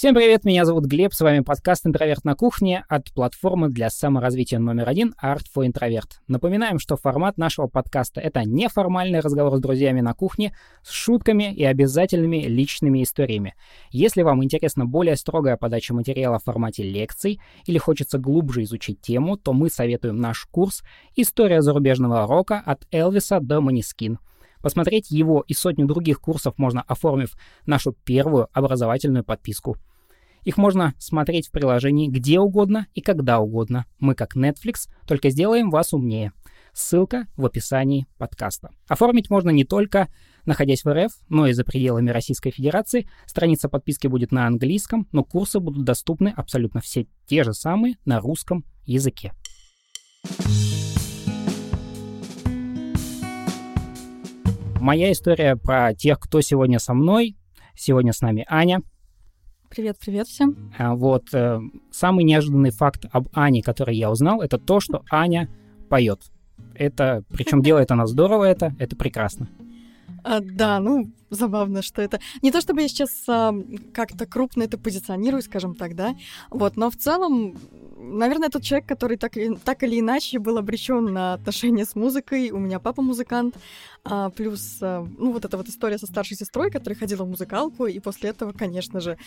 Всем привет, меня зовут Глеб, с вами подкаст «Интроверт на кухне» от платформы для саморазвития номер один Art for Introvert. Напоминаем, что формат нашего подкаста — это неформальный разговор с друзьями на кухне с шутками и обязательными личными историями. Если вам интересна более строгая подача материала в формате лекций или хочется глубже изучить тему, то мы советуем наш курс «История зарубежного рока от Элвиса до Манискин». Посмотреть его и сотню других курсов можно, оформив нашу первую образовательную подписку — их можно смотреть в приложении где угодно и когда угодно. Мы как Netflix, только сделаем вас умнее. Ссылка в описании подкаста. Оформить можно не только находясь в РФ, но и за пределами Российской Федерации. Страница подписки будет на английском, но курсы будут доступны абсолютно все те же самые на русском языке. Моя история про тех, кто сегодня со мной. Сегодня с нами Аня. Привет, привет всем. А, вот э, самый неожиданный факт об Ане, который я узнал, это то, что Аня поет. Это, причем делает она здорово, это, это прекрасно. А, да, ну, забавно, что это... Не то чтобы я сейчас а, как-то крупно это позиционирую, скажем так, да, вот, но в целом наверное, тот человек, который так, так или иначе был обречен на отношения с музыкой. У меня папа музыкант. А, плюс, а, ну, вот эта вот история со старшей сестрой, которая ходила в музыкалку, и после этого, конечно же,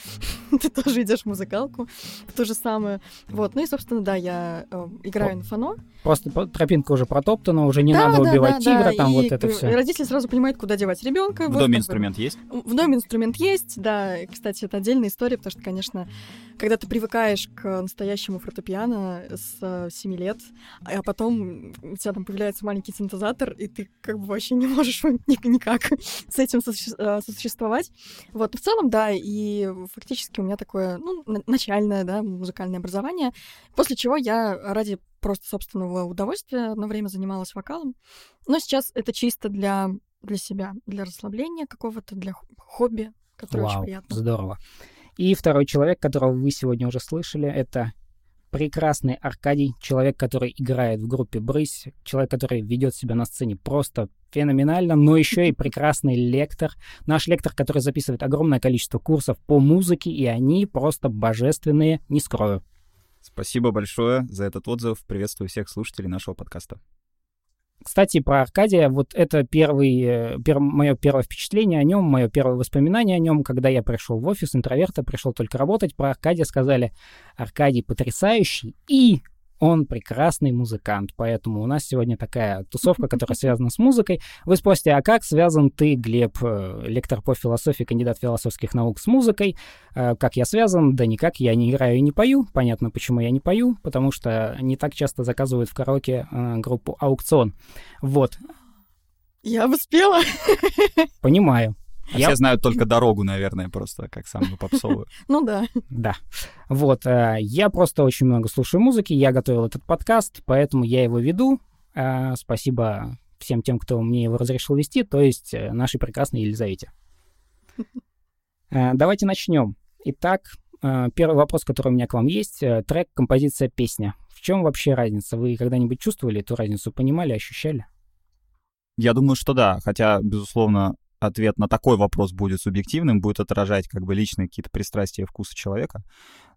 ты тоже идешь в музыкалку, в то же самое. Вот, ну и, собственно, да, я э, играю на фано. Просто тропинка уже протоптана, уже не да, надо да, убивать да, тигра, да. там и вот это все. Родители сразу понимают, куда девать ребенка. В вот, доме инструмент бы. есть? В доме инструмент есть, да. Кстати, это отдельная история, потому что, конечно, когда ты привыкаешь к настоящему фортепиано с 7 лет, а потом у тебя там появляется маленький синтезатор, и ты как бы вообще не можешь никак с этим э, сосуществовать. Вот, в целом, да, и фактически у меня такое, ну, начальное, да, музыкальное образование, после чего я ради просто собственного удовольствия одно время занималась вокалом. Но сейчас это чисто для, для себя, для расслабления какого-то, для хобби, которое Вау, очень приятно. здорово. И второй человек, которого вы сегодня уже слышали, это прекрасный Аркадий, человек, который играет в группе «Брысь», человек, который ведет себя на сцене просто феноменально, но еще и прекрасный лектор. Наш лектор, который записывает огромное количество курсов по музыке, и они просто божественные, не скрою. Спасибо большое за этот отзыв. Приветствую всех слушателей нашего подкаста. Кстати, про Аркадия, вот это первый, э, пер, мое первое впечатление о нем, мое первое воспоминание о нем, когда я пришел в офис интроверта, пришел только работать, про Аркадия сказали, Аркадий потрясающий и он прекрасный музыкант, поэтому у нас сегодня такая тусовка, которая связана с музыкой. Вы спросите, а как связан ты, Глеб, э, лектор по философии, кандидат философских наук с музыкой? Э, как я связан? Да никак, я не играю и не пою. Понятно, почему я не пою, потому что не так часто заказывают в караоке э, группу «Аукцион». Вот. Я бы спела. Понимаю. А я... Все знают только дорогу, наверное, просто как самую попсовую. Ну да. Да. Вот, э, я просто очень много слушаю музыки, я готовил этот подкаст, поэтому я его веду. Э, спасибо всем тем, кто мне его разрешил вести, то есть э, нашей прекрасной Елизавете. Давайте начнем. Итак, первый вопрос, который у меня к вам есть. Трек, композиция, песня. В чем вообще разница? Вы когда-нибудь чувствовали эту разницу, понимали, ощущали? Я думаю, что да, хотя, безусловно, ответ на такой вопрос будет субъективным, будет отражать как бы личные какие-то пристрастия и вкусы человека.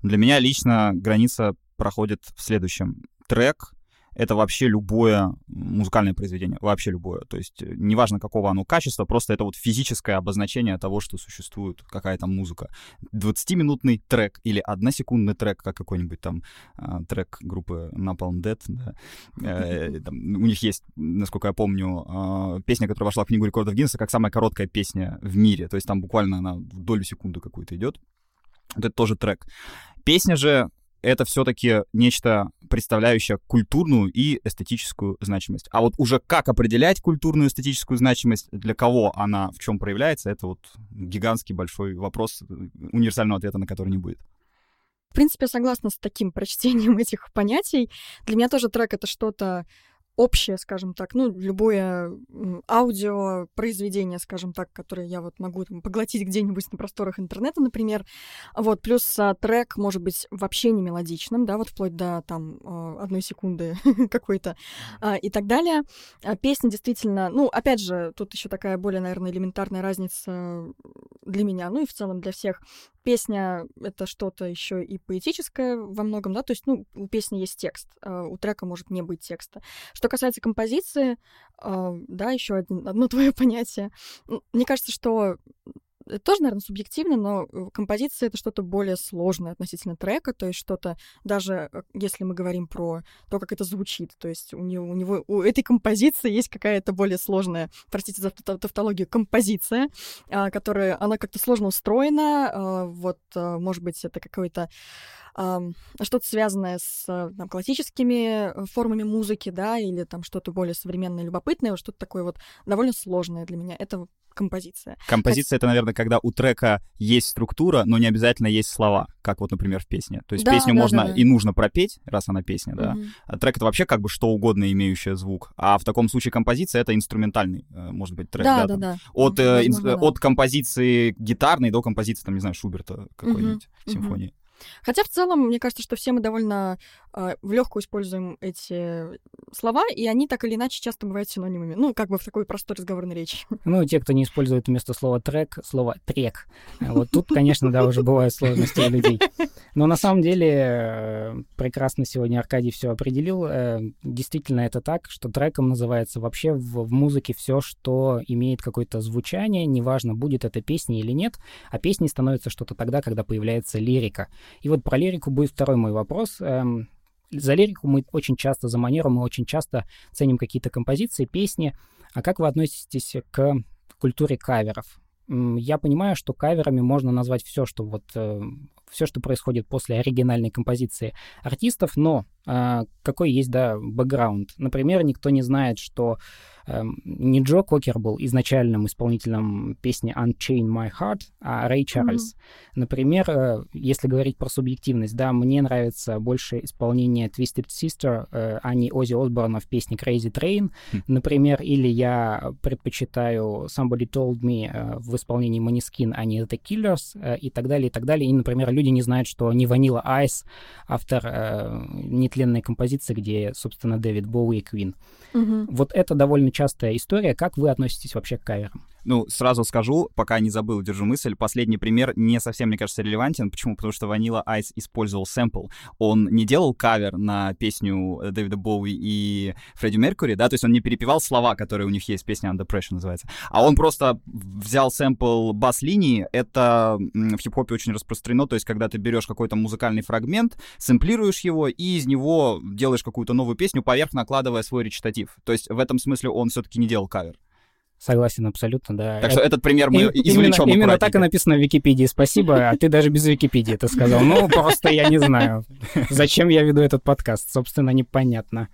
Для меня лично граница проходит в следующем. Трек это вообще любое музыкальное произведение, вообще любое. То есть э, неважно, какого оно качества, просто это вот физическое обозначение того, что существует какая-то музыка. 20-минутный трек или односекундный трек, как какой-нибудь там э, трек группы Napalm Dead, да. э, там, у них есть, насколько я помню, э, песня, которая вошла в книгу рекордов Гиннесса, как самая короткая песня в мире. То есть там буквально она в долю секунды какую-то идет. Вот это тоже трек. Песня же это все-таки нечто, представляющее культурную и эстетическую значимость. А вот уже как определять культурную и эстетическую значимость, для кого она в чем проявляется, это вот гигантский большой вопрос, универсального ответа на который не будет. В принципе, согласна с таким прочтением этих понятий. Для меня тоже трек — это что-то общее, скажем так, ну, любое аудио произведение, скажем так, которое я вот могу там, поглотить где-нибудь на просторах интернета, например. Вот, плюс а, трек может быть вообще не мелодичным, да, вот вплоть до там а, одной секунды какой-то а, и так далее. А, песня действительно, ну, опять же, тут еще такая более, наверное, элементарная разница для меня, ну и в целом для всех. Песня — это что-то еще и поэтическое во многом, да, то есть, ну, у песни есть текст, а у трека может не быть текста. Что касается композиции, а, да, еще одно твое понятие. Мне кажется, что это тоже, наверное, субъективно, но э, композиция — это что-то более сложное относительно трека, то есть что-то, даже э, если мы говорим про то, как это звучит, то есть у него, у, него, у этой композиции есть какая-то более сложная, простите за тавтологию, композиция, а, которая, она как-то сложно устроена, а, вот, а, может быть, это какой-то что-то связанное с там, классическими формами музыки, да, или там что-то более современное, любопытное, что-то такое вот довольно сложное для меня. Это композиция. Композиция — это, наверное, когда у трека есть структура, но не обязательно есть слова, как вот, например, в песне. То есть да, песню да, можно да, да. и нужно пропеть, раз она песня, да. Угу. А трек — это вообще как бы что угодно имеющее звук. А в таком случае композиция — это инструментальный, э, может быть, трек, да? Да, да, да. От, э, Возможно, э, от композиции гитарной до композиции, там, не знаю, Шуберта какой-нибудь, угу. симфонии. Хотя в целом, мне кажется, что все мы довольно в легкую используем эти слова, и они так или иначе часто бывают синонимами. Ну, как бы в такой простой разговорной речи. Ну, те, кто не использует вместо слова трек, слово трек. Вот тут, конечно, да, уже бывают сложности у людей. Но на самом деле э, прекрасно сегодня Аркадий все определил. Э, действительно, это так, что треком называется вообще в, в музыке все, что имеет какое-то звучание, неважно, будет это песня или нет, а песней становится что-то тогда, когда появляется лирика. И вот про лирику будет второй мой вопрос. За лирику мы очень часто, за манеру мы очень часто ценим какие-то композиции, песни. А как вы относитесь к культуре каверов? Я понимаю, что каверами можно назвать все, что вот э, все, что происходит после оригинальной композиции артистов, но э, какой есть, да, бэкграунд. Например, никто не знает, что Эм, не Джо Кокер был изначальным исполнителем песни Unchain My Heart, а Рэй Чарльз. Mm-hmm. Например, э, если говорить про субъективность, да, мне нравится больше исполнение Twisted Sister, э, а не Оззи Осборна в песне Crazy Train, mm-hmm. например, или я предпочитаю Somebody Told Me э, в исполнении Maniskin, а не The Killers, и так далее, и так далее. И, например, люди не знают, что не Vanilla Ice, автор нетленной композиции, где, собственно, Дэвид Боуи и Квин. Mm-hmm. Вот это довольно частая история. Как вы относитесь вообще к каверам? Ну, сразу скажу, пока не забыл, держу мысль. Последний пример не совсем, мне кажется, релевантен. Почему? Потому что Vanilla Ice использовал сэмпл. Он не делал кавер на песню Дэвида Боуи и Фредди Меркьюри, да, то есть он не перепевал слова, которые у них есть, песня Under Pressure называется, а он просто взял сэмпл бас-линии. Это в хип-хопе очень распространено, то есть когда ты берешь какой-то музыкальный фрагмент, сэмплируешь его и из него делаешь какую-то новую песню, поверх накладывая свой речитатив. То есть в этом смысле он все-таки не делал кавер. Согласен абсолютно, да. Так что этот пример мы и, извлечем Именно, именно так и написано в Википедии. Спасибо, а ты даже без Википедии это сказал. Ну, просто я не знаю, зачем я веду этот подкаст. Собственно, непонятно.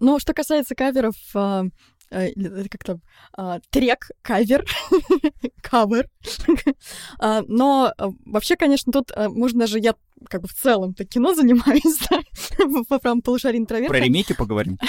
Ну, что касается каверов, а, э, как-то а, трек, кавер, кавер. А, но вообще, конечно, тут можно даже я как бы в целом-то кино занимаюсь, да, по правому полушарию интроверта. Про ремейки поговорим.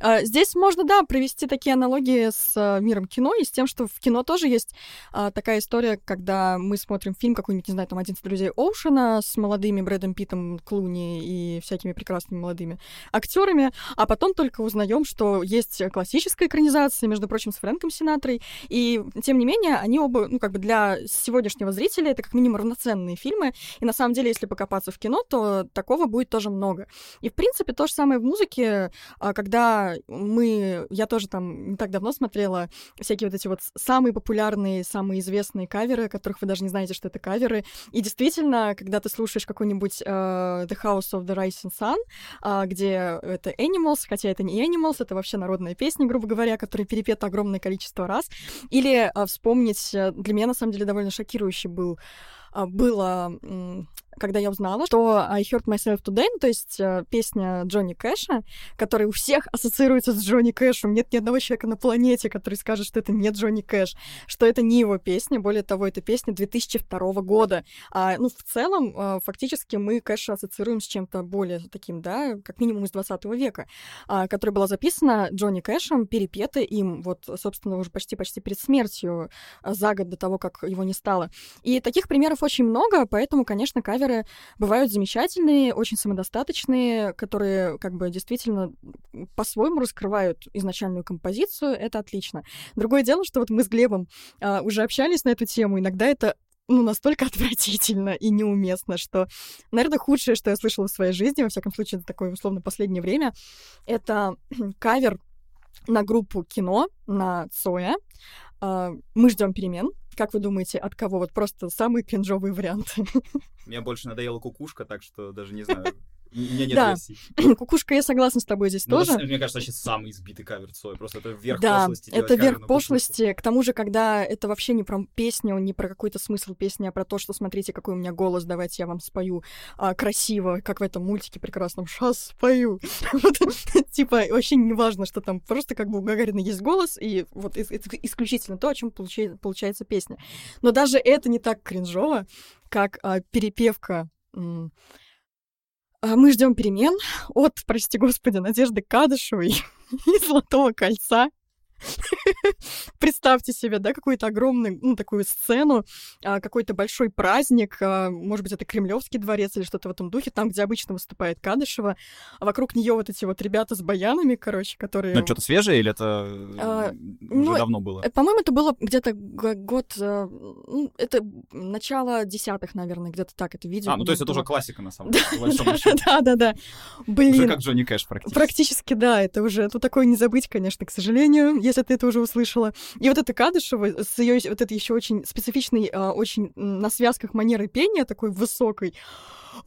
А, здесь можно, да, провести такие аналогии с а, миром кино и с тем, что в кино тоже есть а, такая история, когда мы смотрим фильм какой-нибудь, не знаю, там «11 друзей Оушена» с молодыми Брэдом Питтом, Клуни и всякими прекрасными молодыми актерами, а потом только узнаем, что есть классическая экранизация, между прочим, с Фрэнком Синатрой, и тем не менее они оба, ну, как бы для сегодняшнего зрителя это как минимум равноценные фильмы, и на самом деле, если покопаться в кино, то такого будет тоже много. И, в принципе, то же самое в музыке, а, когда мы... Я тоже там не так давно смотрела всякие вот эти вот самые популярные, самые известные каверы, которых вы даже не знаете, что это каверы. И действительно, когда ты слушаешь какой-нибудь uh, The House of the Rising Sun, uh, где это Animals, хотя это не Animals, это вообще народная песня, грубо говоря, которая перепета огромное количество раз. Или uh, вспомнить, для меня, на самом деле, довольно шокирующий был было когда я узнала, что I Hurt Myself Today, ну, то есть э, песня Джонни Кэша, которая у всех ассоциируется с Джонни Кэшем. Нет ни одного человека на планете, который скажет, что это не Джонни Кэш, что это не его песня. Более того, это песня 2002 года. А, ну, в целом, э, фактически мы Кэша ассоциируем с чем-то более таким, да, как минимум из 20 века, а, которая была записана Джонни Кэшем, перепета им, вот, собственно, уже почти-почти перед смертью, а, за год до того, как его не стало. И таких примеров очень много, поэтому, конечно, кавер каверы бывают замечательные, очень самодостаточные, которые как бы действительно по-своему раскрывают изначальную композицию. Это отлично. Другое дело, что вот мы с Глебом а, уже общались на эту тему. Иногда это ну, настолько отвратительно и неуместно, что, наверное, худшее, что я слышала в своей жизни, во всяком случае, это такое, условно, последнее время, это кавер на группу кино, на Цоя. А, мы ждем перемен. Как вы думаете, от кого? Вот просто самый кринжовый вариант. Мне больше надоела кукушка, так что даже не знаю. У меня нет Да. версий. Кукушка, я согласна с тобой здесь Ну, тоже. это, мне кажется, вообще самый избитый кавер Цоя. Просто это верх Да, пошлости. это верх кукушку. пошлости. К тому же, когда это вообще не про песню, не про какой-то смысл песни, а про то, что смотрите, какой у меня голос, давайте я вам спою а, красиво, как в этом мультике прекрасном. Сейчас спою. Вот, Типа, вообще не важно, что там просто как бы у Гагарина есть голос, и вот ис- исключительно то, о чем получается, получается песня. Но даже это не так кринжово, как а, перепевка м, мы ждем перемен от, прости господи, Надежды Кадышевой из Золотого кольца. Представьте себе, да, какую-то огромную, ну, такую сцену, а, какой-то большой праздник, а, может быть, это Кремлевский дворец или что-то в этом духе, там, где обычно выступает Кадышева, а вокруг нее вот эти вот ребята с баянами, короче, которые... Ну, что-то свежее или это А, э, ну, уже давно было? Э, По-моему, это было где-то год, э, ну, это начало десятых, наверное, где-то так это видео. А, ну то есть это уже классика, на самом деле, по большому счету. Да, да, да. Уже Блин, как Джонни Кэш практически. Практически, да, это уже, тут такое не забыть, конечно, к сожалению, если ты это уже услышала. И вот эта Кадышева с ее вот этой еще очень специфичной, а, очень на связках манеры пения такой высокой.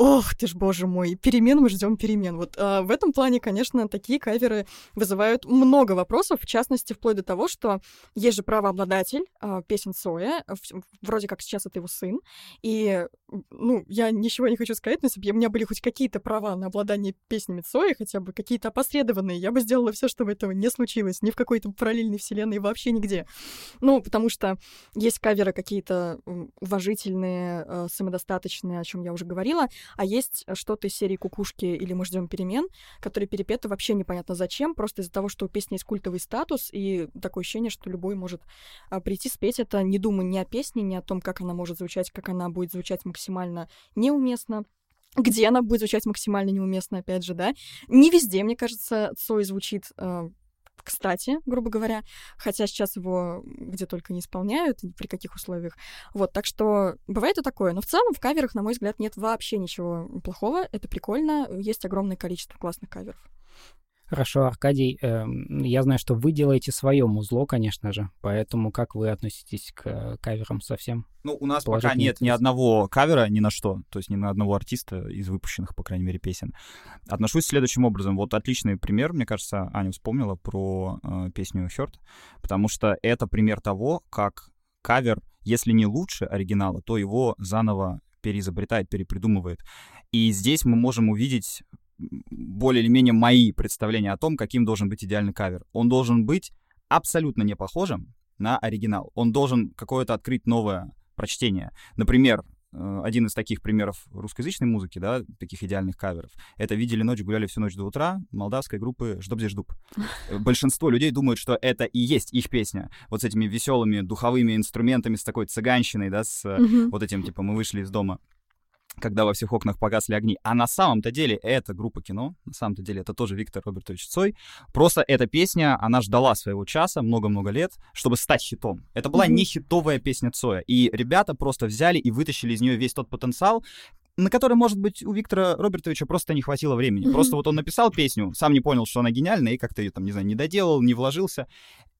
Ох, ты ж, боже мой, перемен мы ждем перемен. Вот а, в этом плане, конечно, такие каверы вызывают много вопросов, в частности, вплоть до того, что есть же правообладатель а, песен Соя, в- вроде как сейчас это его сын, и, ну, я ничего не хочу сказать, но если бы у меня были хоть какие-то права на обладание песнями Цоя, хотя бы какие-то опосредованные, я бы сделала все, чтобы этого не случилось, ни в какой-то параллельной вселенной, вообще нигде. Ну, потому что есть каверы какие-то уважительные, э, самодостаточные, о чем я уже говорила, а есть что-то из серии «Кукушки» или «Мы ждем перемен», которые перепеты вообще непонятно зачем, просто из-за того, что у песни есть культовый статус, и такое ощущение, что любой может а, прийти спеть это, не думая ни о песне, ни о том, как она может звучать, как она будет звучать максимально неуместно, где она будет звучать максимально неуместно, опять же, да. Не везде, мне кажется, Цой звучит э, кстати, грубо говоря, хотя сейчас его где только не исполняют, и при каких условиях. Вот, так что бывает и такое. Но в целом в каверах, на мой взгляд, нет вообще ничего плохого. Это прикольно. Есть огромное количество классных каверов. Хорошо, Аркадий, эм, я знаю, что вы делаете свое музло, конечно же, поэтому как вы относитесь к э, каверам совсем? Ну, у нас пока нет ни одного кавера ни на что, то есть ни на одного артиста из выпущенных, по крайней мере, песен. Отношусь следующим образом. Вот отличный пример, мне кажется, Аня вспомнила про э, песню Hurt, потому что это пример того, как кавер, если не лучше оригинала, то его заново переизобретает, перепридумывает. И здесь мы можем увидеть более или менее мои представления о том, каким должен быть идеальный кавер. Он должен быть абсолютно не похожим на оригинал. Он должен какое-то открыть новое прочтение. Например, э, один из таких примеров русскоязычной музыки, да, таких идеальных каверов, это «Видели ночь, гуляли всю ночь до утра» молдавской группы «Ждобзе-ждуб». Э, Большинство людей думают, что это и есть их песня. Вот с этими веселыми духовыми инструментами, с такой цыганщиной, да, с э, вот этим, типа, мы вышли из дома когда во всех окнах погасли огни. А на самом-то деле это группа кино, на самом-то деле это тоже Виктор Робертович Цой. Просто эта песня, она ждала своего часа много-много лет, чтобы стать хитом. Это была не хитовая песня Цоя. И ребята просто взяли и вытащили из нее весь тот потенциал, на который, может быть, у Виктора Робертовича просто не хватило времени. Просто вот он написал песню, сам не понял, что она гениальная, и как-то ее там, не знаю, не доделал, не вложился.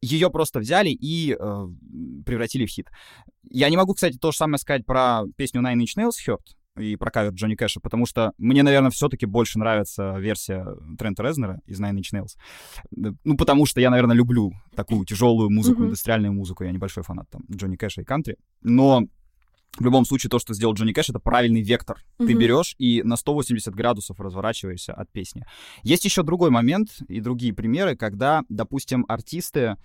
Ее просто взяли и э, превратили в хит. Я не могу, кстати, то же самое сказать про песню Nine Inch Nails Hurt и про кавер Джонни Кэша, потому что мне, наверное, все-таки больше нравится версия Трента Резнера из Nine Inch Nails. Д- Ну, потому что я, наверное, люблю такую тяжелую музыку, Мгм. индустриальную музыку. Я небольшой фанат там Джонни Кэша и кантри. Но в любом случае, то, что сделал Джонни Кэш, это правильный вектор. Ты Мгм. берешь и на 180 градусов разворачиваешься от песни. Есть еще другой момент и другие примеры, когда, допустим, артисты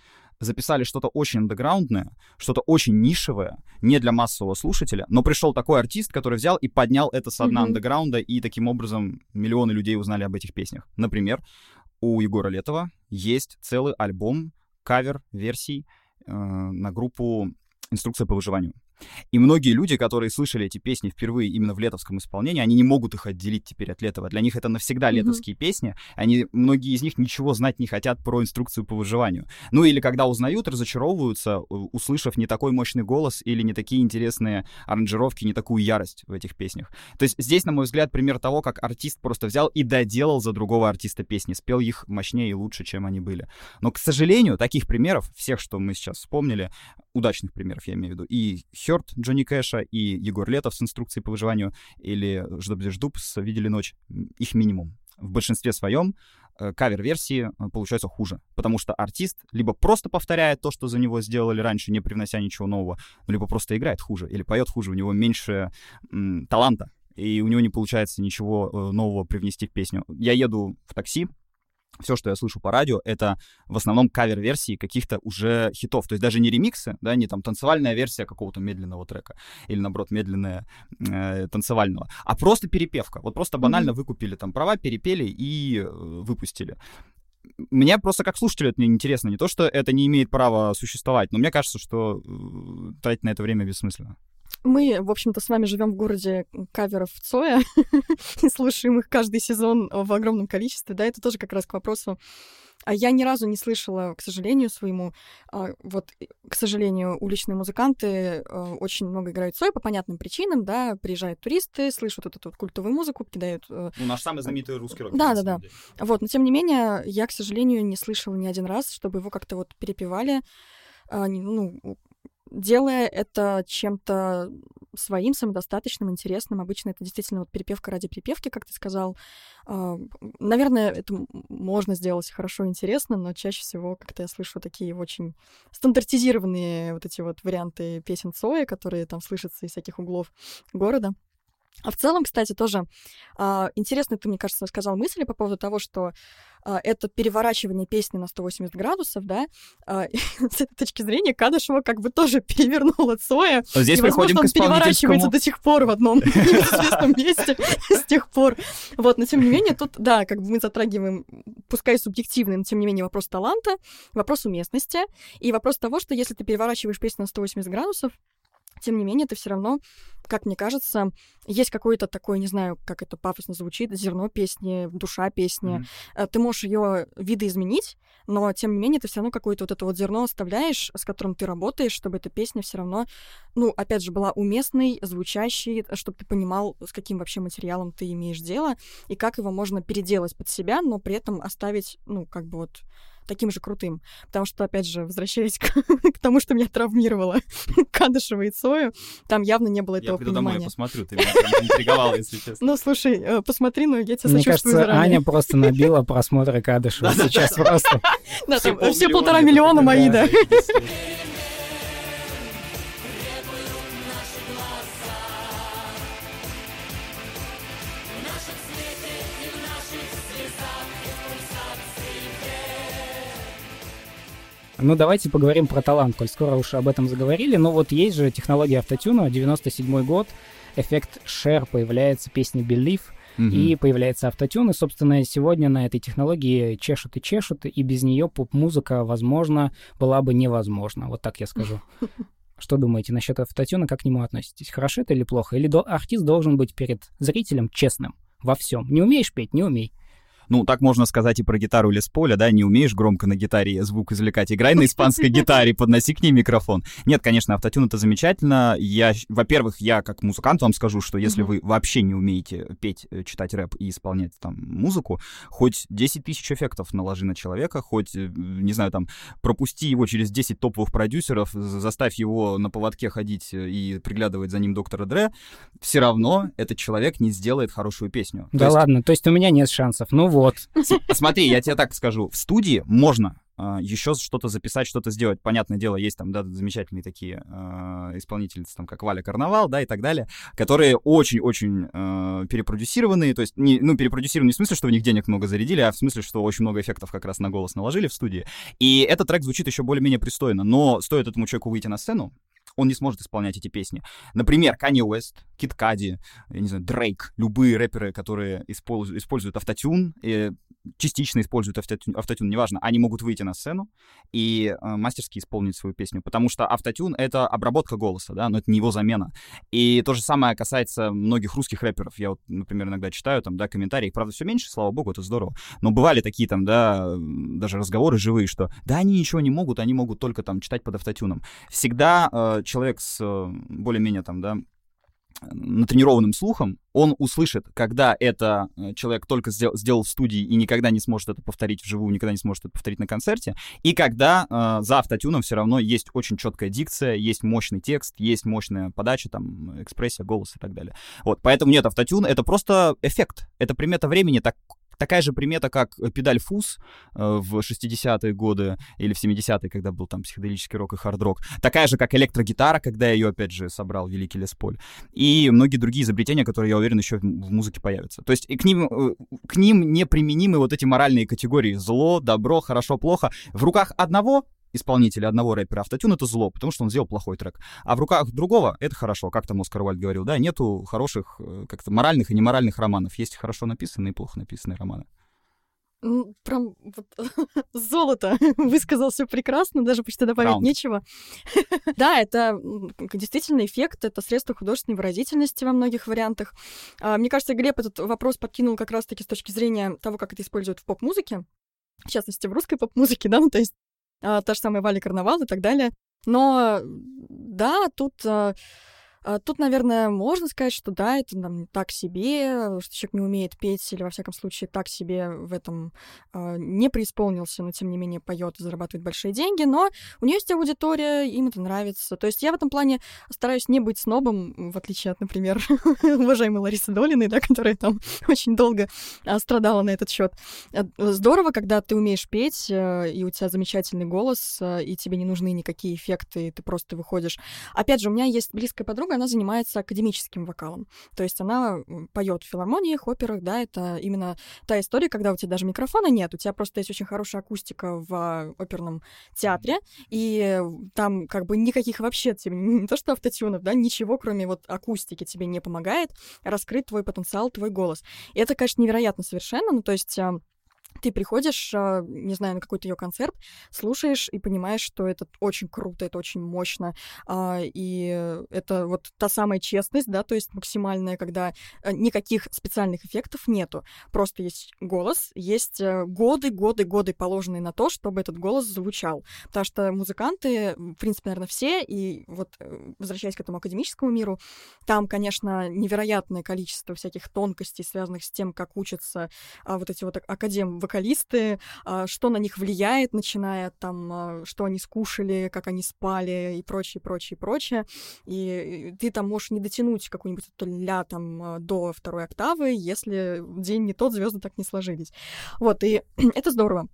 записали что-то очень андеграундное, что-то очень нишевое, не для массового слушателя, но пришел такой артист, который взял и поднял это со дна андеграунда, и таким образом миллионы людей узнали об этих песнях. Например, у Егора Летова есть целый альбом кавер-версий э, на группу «Инструкция по выживанию». И многие люди, которые слышали эти песни впервые именно в летовском исполнении, они не могут их отделить теперь от Летова. Для них это навсегда mm-hmm. летовские песни. Они, многие из них ничего знать не хотят про инструкцию по выживанию. Ну или когда узнают, разочаровываются, услышав не такой мощный голос или не такие интересные аранжировки, не такую ярость в этих песнях. То есть здесь, на мой взгляд, пример того, как артист просто взял и доделал за другого артиста песни, спел их мощнее и лучше, чем они были. Но, к сожалению, таких примеров, всех, что мы сейчас вспомнили, удачных примеров, я имею в виду, и Хёрд Джонни Кэша, и Егор Летов с инструкцией по выживанию, или Ждобдеждуб с «Видели ночь». Их минимум. В большинстве своем э, кавер-версии э, получаются хуже, потому что артист либо просто повторяет то, что за него сделали раньше, не привнося ничего нового, либо просто играет хуже или поет хуже, у него меньше м, таланта, и у него не получается ничего э, нового привнести в песню. Я еду в такси, все, что я слышу по радио, это в основном кавер-версии каких-то уже хитов. То есть даже не ремиксы, да, не там танцевальная версия какого-то медленного трека или, наоборот, медленная э, танцевального, а просто перепевка. Вот просто банально mm-hmm. выкупили там права, перепели и э, выпустили. Мне просто как слушателю это неинтересно. Не то, что это не имеет права существовать, но мне кажется, что э, тратить на это время бессмысленно. Мы, в общем-то, с вами живем в городе каверов Цоя и слушаем их каждый сезон в огромном количестве, да, это тоже как раз к вопросу а я ни разу не слышала, к сожалению, своему, а, вот, к сожалению, уличные музыканты а, очень много играют Цой по понятным причинам, да, приезжают туристы, слышат вот эту вот культовую музыку, кидают... Э, ну, наш самый знаменитый русский рок. Да, да, да. Вот, но тем не менее, я, к сожалению, не слышала ни один раз, чтобы его как-то вот перепевали, ну, делая это чем-то своим, самодостаточным, интересным. Обычно это действительно вот перепевка ради перепевки, как ты сказал. А, наверное, это можно сделать хорошо интересно, но чаще всего как-то я слышу такие очень стандартизированные вот эти вот варианты песен Цоя, которые там слышатся из всяких углов города. А в целом, кстати, тоже а, интересно, ты, мне кажется, сказал мысли по поводу того, что а, это переворачивание песни на 180 градусов, да, а, с этой точки зрения Кадышева как бы тоже перевернула Цоя. Здесь и, возможно, он переворачивается до сих пор в одном неизвестном месте с тех пор. Вот, но тем не менее, тут, да, как бы мы затрагиваем, пускай субъективный, но тем не менее вопрос таланта, вопрос уместности и вопрос того, что если ты переворачиваешь песню на 180 градусов, тем не менее, ты все равно, как мне кажется, есть какой-то такой, не знаю, как это пафосно звучит, зерно песни, душа песни. Mm-hmm. Ты можешь ее видоизменить, но тем не менее ты все равно какое-то вот это вот зерно оставляешь, с которым ты работаешь, чтобы эта песня все равно, ну, опять же, была уместной, звучащей, чтобы ты понимал, с каким вообще материалом ты имеешь дело и как его можно переделать под себя, но при этом оставить, ну, как бы вот таким же крутым. Потому что, опять же, возвращаясь к, к тому, что меня травмировало Кадышева и Цою, там явно не было этого я понимания. домой посмотрю, ты меня интриговала, если честно. Ну, слушай, э, посмотри, ну, я тебя Мне кажется, Аня просто набила просмотры Кадышева сейчас просто. Да, все полтора миллиона мои, да. Ну, давайте поговорим про талант, коль скоро уж об этом заговорили. Но вот есть же технология автотюна, 97 год, эффект Share появляется, песня Believe, mm-hmm. и появляется автотюн, и, собственно, сегодня на этой технологии чешут и чешут, и без нее поп-музыка, возможно, была бы невозможна, вот так я скажу. Что думаете насчет автотюна, как к нему относитесь? Хорошо это или плохо? Или до... артист должен быть перед зрителем честным во всем? Не умеешь петь, не умей. Ну, так можно сказать и про гитару Лес Поля, да, не умеешь громко на гитаре звук извлекать, играй на испанской гитаре, подноси к ней микрофон. Нет, конечно, автотюн это замечательно. Я, во-первых, я как музыкант вам скажу, что если вы вообще не умеете петь, э, читать рэп и исполнять там музыку, хоть 10 тысяч эффектов наложи на человека, хоть, э, не знаю, там, пропусти его через 10 топовых продюсеров, заставь его на поводке ходить э, и приглядывать за ним доктора Дре, все равно этот человек не сделает хорошую песню. Да то ладно, то есть у меня нет шансов. Ну вот. Смотри, я тебе так скажу. В студии можно Uh, еще что-то записать, что-то сделать. Понятное дело, есть там, да, замечательные такие uh, исполнительницы, там, как Валя Карнавал, да, и так далее, которые очень-очень uh, перепродюсированные, то есть, не, ну, перепродюсированы не в смысле, что в них денег много зарядили, а в смысле, что очень много эффектов как раз на голос наложили в студии. И этот трек звучит еще более-менее пристойно, но стоит этому человеку выйти на сцену, он не сможет исполнять эти песни. Например, Kanye West, Кит Кади, не знаю, Дрейк, любые рэперы, которые используют, используют автотюн, и частично используют автотюн, автотюн, неважно, они могут выйти на сцену и э, мастерски исполнить свою песню, потому что автотюн — это обработка голоса, да, но это не его замена. И то же самое касается многих русских рэперов. Я вот, например, иногда читаю там, да, комментарии, правда, все меньше, слава богу, это здорово. Но бывали такие там, да, даже разговоры живые, что да, они ничего не могут, они могут только там читать под автотюном. Всегда э, человек с э, более-менее там, да, натренированным слухом, он услышит, когда это э, человек только сделал, сделал в студии и никогда не сможет это повторить вживую, никогда не сможет это повторить на концерте, и когда э, за автотюном все равно есть очень четкая дикция, есть мощный текст, есть мощная подача, там, экспрессия, голос и так далее. Вот, поэтому нет, автотюн — это просто эффект, это примета времени, так такая же примета, как педаль фуз э, в 60-е годы или в 70-е, когда был там психоделический рок и хард-рок. Такая же, как электрогитара, когда ее, опять же, собрал великий Лес Поль. И многие другие изобретения, которые, я уверен, еще в музыке появятся. То есть к ним, э, к ним неприменимы вот эти моральные категории зло, добро, хорошо, плохо. В руках одного исполнителя одного рэпера автотюн — это зло, потому что он сделал плохой трек. А в руках другого — это хорошо, как там Оскар Уальд говорил, да, нету хороших э, как-то моральных и неморальных романов. Есть хорошо написанные и плохо написанные романы. Ну, прям вот, золото высказался прекрасно, даже почти добавить Раунд. нечего. да, это действительно эффект, это средство художественной выразительности во многих вариантах. А, мне кажется, Глеб этот вопрос подкинул как раз-таки с точки зрения того, как это используют в поп-музыке, в частности, в русской поп-музыке, да, ну, то есть та же самая Валя Карнавал и так далее. Но да, тут а, а, тут, наверное, можно сказать, что да, это там, так себе, что человек не умеет петь или, во всяком случае, так себе в этом э, не преисполнился, но, тем не менее, поет и зарабатывает большие деньги, но у нее есть аудитория, им это нравится. То есть я в этом плане стараюсь не быть снобом, в отличие от, например, уважаемой Ларисы Долиной, да, которая там очень долго э, страдала на этот счет. Э, здорово, когда ты умеешь петь, э, и у тебя замечательный голос, э, и тебе не нужны никакие эффекты, ты просто выходишь. Опять же, у меня есть близкая подруга, она занимается академическим вокалом. То есть она поет в филармониях, операх, да, это именно та история, когда у тебя даже микрофона нет, у тебя просто есть очень хорошая акустика в оперном театре, и там как бы никаких вообще тебе, не то что автотюнов, да, ничего, кроме вот акустики тебе не помогает раскрыть твой потенциал, твой голос. И это, конечно, невероятно совершенно, ну, то есть ты приходишь, а, не знаю, на какой-то ее концерт, слушаешь и понимаешь, что это очень круто, это очень мощно, а, и это вот та самая честность, да, то есть максимальная, когда э, никаких специальных эффектов нету, просто есть голос, есть э, годы, годы, годы положенные на то, чтобы этот голос звучал, потому что музыканты, в принципе, наверное, все, и вот э, возвращаясь к этому академическому миру, там, конечно, невероятное количество всяких тонкостей, связанных с тем, как учатся а, вот эти вот академ вокалисты, а, что на них влияет, начиная там, а, что они скушали, как они спали и прочее, прочее, прочее. И ты там можешь не дотянуть какую-нибудь ля там а, до второй октавы, если день не тот, звезды так не сложились. Вот, и это здорово.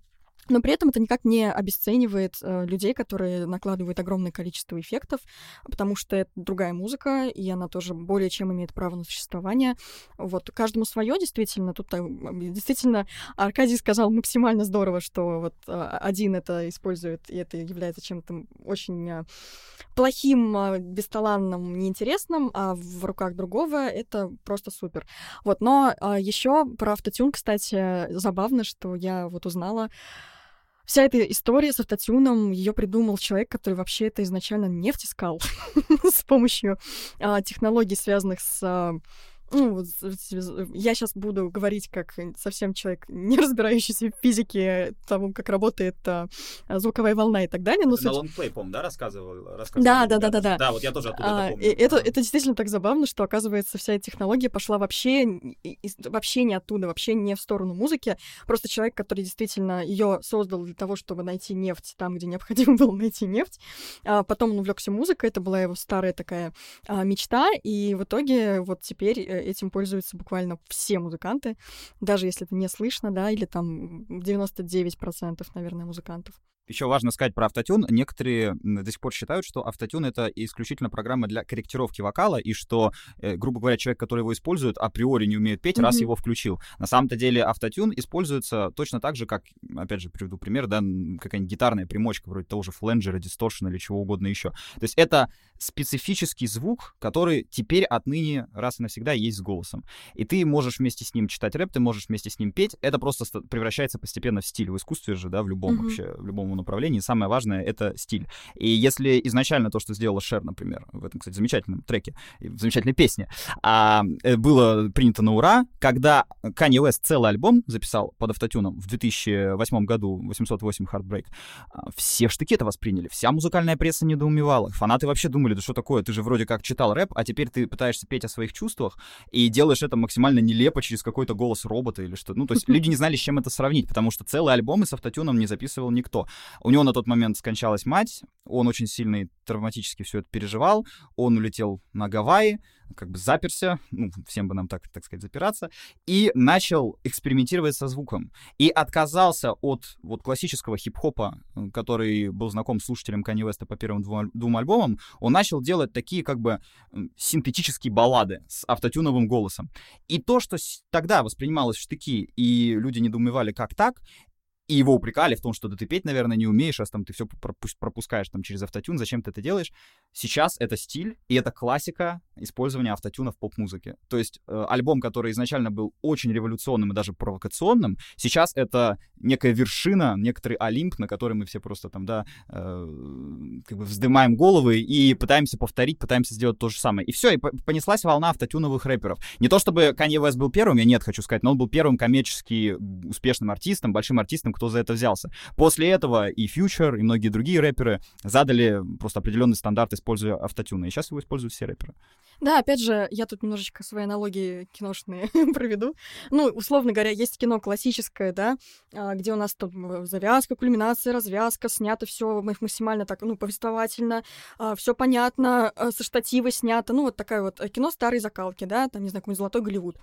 Но при этом это никак не обесценивает э, людей, которые накладывают огромное количество эффектов, потому что это другая музыка, и она тоже более чем имеет право на существование. Вот каждому свое, действительно. Тут действительно Аркадий сказал максимально здорово, что вот э, один это использует, и это является чем-то очень э, плохим, э, бесталанным, неинтересным, а в руках другого это просто супер. Вот, но э, еще про автотюн, кстати, забавно, что я вот узнала, вся эта история с автотюном, ее придумал человек, который вообще это изначально не втискал с помощью а, технологий, связанных с ну, я сейчас буду говорить как совсем человек, не разбирающийся в физике, тому, как работает а, звуковая волна и так далее. Но суть... На лонгплей, по да, рассказывал? рассказывал да, да, да, да, да. Да, вот я тоже оттуда а, помню. Это, это действительно так забавно, что, оказывается, вся эта технология пошла вообще, вообще не оттуда, вообще не в сторону музыки. Просто человек, который действительно ее создал для того, чтобы найти нефть там, где необходимо было найти нефть. А потом он увлекся музыкой, это была его старая такая а, мечта, и в итоге вот теперь э, этим пользуются буквально все музыканты, даже если это не слышно, да, или там 99%, наверное, музыкантов. Еще важно сказать про автотюн. Некоторые до сих пор считают, что автотюн — это исключительно программа для корректировки вокала, и что, э, грубо говоря, человек, который его использует, априори не умеет петь, mm-hmm. раз его включил. На самом-то деле автотюн используется точно так же, как, опять же, приведу пример, да, какая-нибудь гитарная примочка, вроде того же фленджера, дисторшена или чего угодно еще. То есть это специфический звук, который теперь отныне раз и навсегда есть с голосом. И ты можешь вместе с ним читать рэп, ты можешь вместе с ним петь. Это просто превращается постепенно в стиль в искусстве же, да, в любом mm-hmm. вообще, в любом направлении. Самое важное — это стиль. И если изначально то, что сделала Шер, например, в этом, кстати, замечательном треке, в замечательной песне, а, э, было принято на ура, когда Kanye West целый альбом записал под автотюном в 2008 году, 808 Heartbreak, а, все штыки это восприняли, вся музыкальная пресса недоумевала. Фанаты вообще думали, да что такое, ты же вроде как читал рэп, а теперь ты пытаешься петь о своих чувствах и делаешь это максимально нелепо через какой-то голос робота или что. Ну, то есть люди не знали, с чем это сравнить, потому что целый альбом с автотюном не записывал никто. У него на тот момент скончалась мать, он очень сильно травматически все это переживал, он улетел на Гавайи, как бы заперся, ну, всем бы нам так, так сказать, запираться, и начал экспериментировать со звуком. И отказался от вот классического хип-хопа, который был знаком слушателям Kanye West по первым двум, двум альбомам, он начал делать такие как бы синтетические баллады с автотюновым голосом. И то, что тогда воспринималось в штыки, и люди недоумевали, как так, и его упрекали в том, что да ты петь, наверное, не умеешь, а там ты все пропускаешь там через автотюн, зачем ты это делаешь. Сейчас это стиль, и это классика использования автотюна в поп-музыке. То есть э, альбом, который изначально был очень революционным и даже провокационным, сейчас это некая вершина, некоторый олимп, на который мы все просто там, да, э, как бы вздымаем головы и пытаемся повторить, пытаемся сделать то же самое. И все, и понеслась волна автотюновых рэперов. Не то чтобы Kanye West был первым, я нет, хочу сказать, но он был первым коммерчески успешным артистом, большим артистом, кто за это взялся. После этого и Future, и многие другие рэперы задали просто определенный стандарт, используя автотюны. И сейчас его используют все рэперы. Да, опять же, я тут немножечко свои аналогии киношные проведу. Ну, условно говоря, есть кино классическое, да, а, где у нас там завязка, кульминация, развязка, снято все максимально так, ну, повествовательно, а, все понятно, а, со штатива снято, ну, вот такая вот э, кино старой закалки, да, там, не знаю, какой-нибудь «Золотой Голливуд».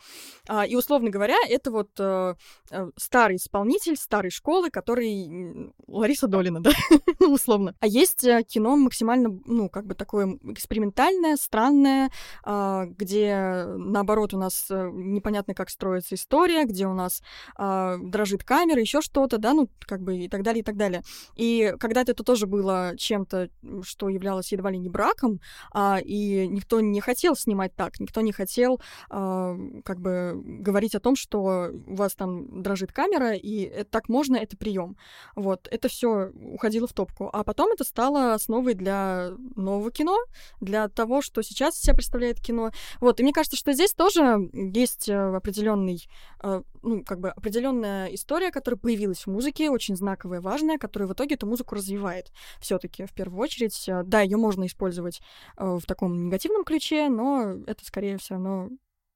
И, условно говоря, это вот э, э, старый исполнитель старой школы, который Лариса Долина, да, ну, условно. А есть кино максимально, ну, как бы такое экспериментальное, странное, а, где, наоборот, у нас э, непонятно, как строится история, где у нас а, дрожит камера, еще что-то, да, ну, как бы и так далее, и так далее. И когда-то это тоже было чем-то, что являлось едва ли не браком, а, и никто не хотел снимать так, никто не хотел как бы говорить о том, что у вас там дрожит камера, и так можно, это прием. Вот, это все уходило в топку. А потом это стало основой для нового кино, для того, что сейчас себя представляет представляет кино. Вот, и мне кажется, что здесь тоже есть э, определенный, э, ну, как бы определенная история, которая появилась в музыке, очень знаковая, важная, которая в итоге эту музыку развивает. Все-таки, в первую очередь, э, да, ее можно использовать в таком негативном ключе, но это скорее все равно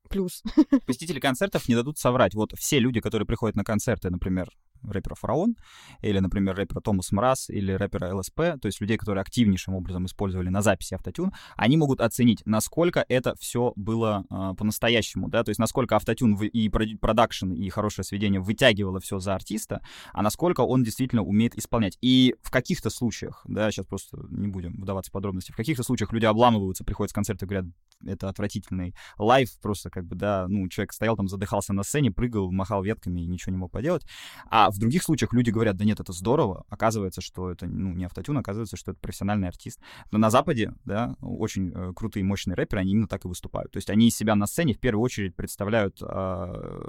плюс. Посетители концертов не дадут соврать. Вот все люди, которые приходят на концерты, например, рэпера Фараон, или, например, рэпера Томас Мраз, или рэпера ЛСП, то есть людей, которые активнейшим образом использовали на записи автотюн, они могут оценить, насколько это все было э, по-настоящему, да, то есть насколько автотюн и продакшн, и хорошее сведение вытягивало все за артиста, а насколько он действительно умеет исполнять. И в каких-то случаях, да, сейчас просто не будем вдаваться в подробности, в каких-то случаях люди обламываются, приходят с концерта и говорят, это отвратительный live, просто как бы, да, ну, человек стоял там, задыхался на сцене, прыгал, махал ветками и ничего не мог поделать. А в других случаях люди говорят, да нет, это здорово. Оказывается, что это ну, не автотюн, оказывается, что это профессиональный артист. Но на Западе, да, очень э, крутые, мощные рэперы, они именно так и выступают. То есть они из себя на сцене в первую очередь представляют э,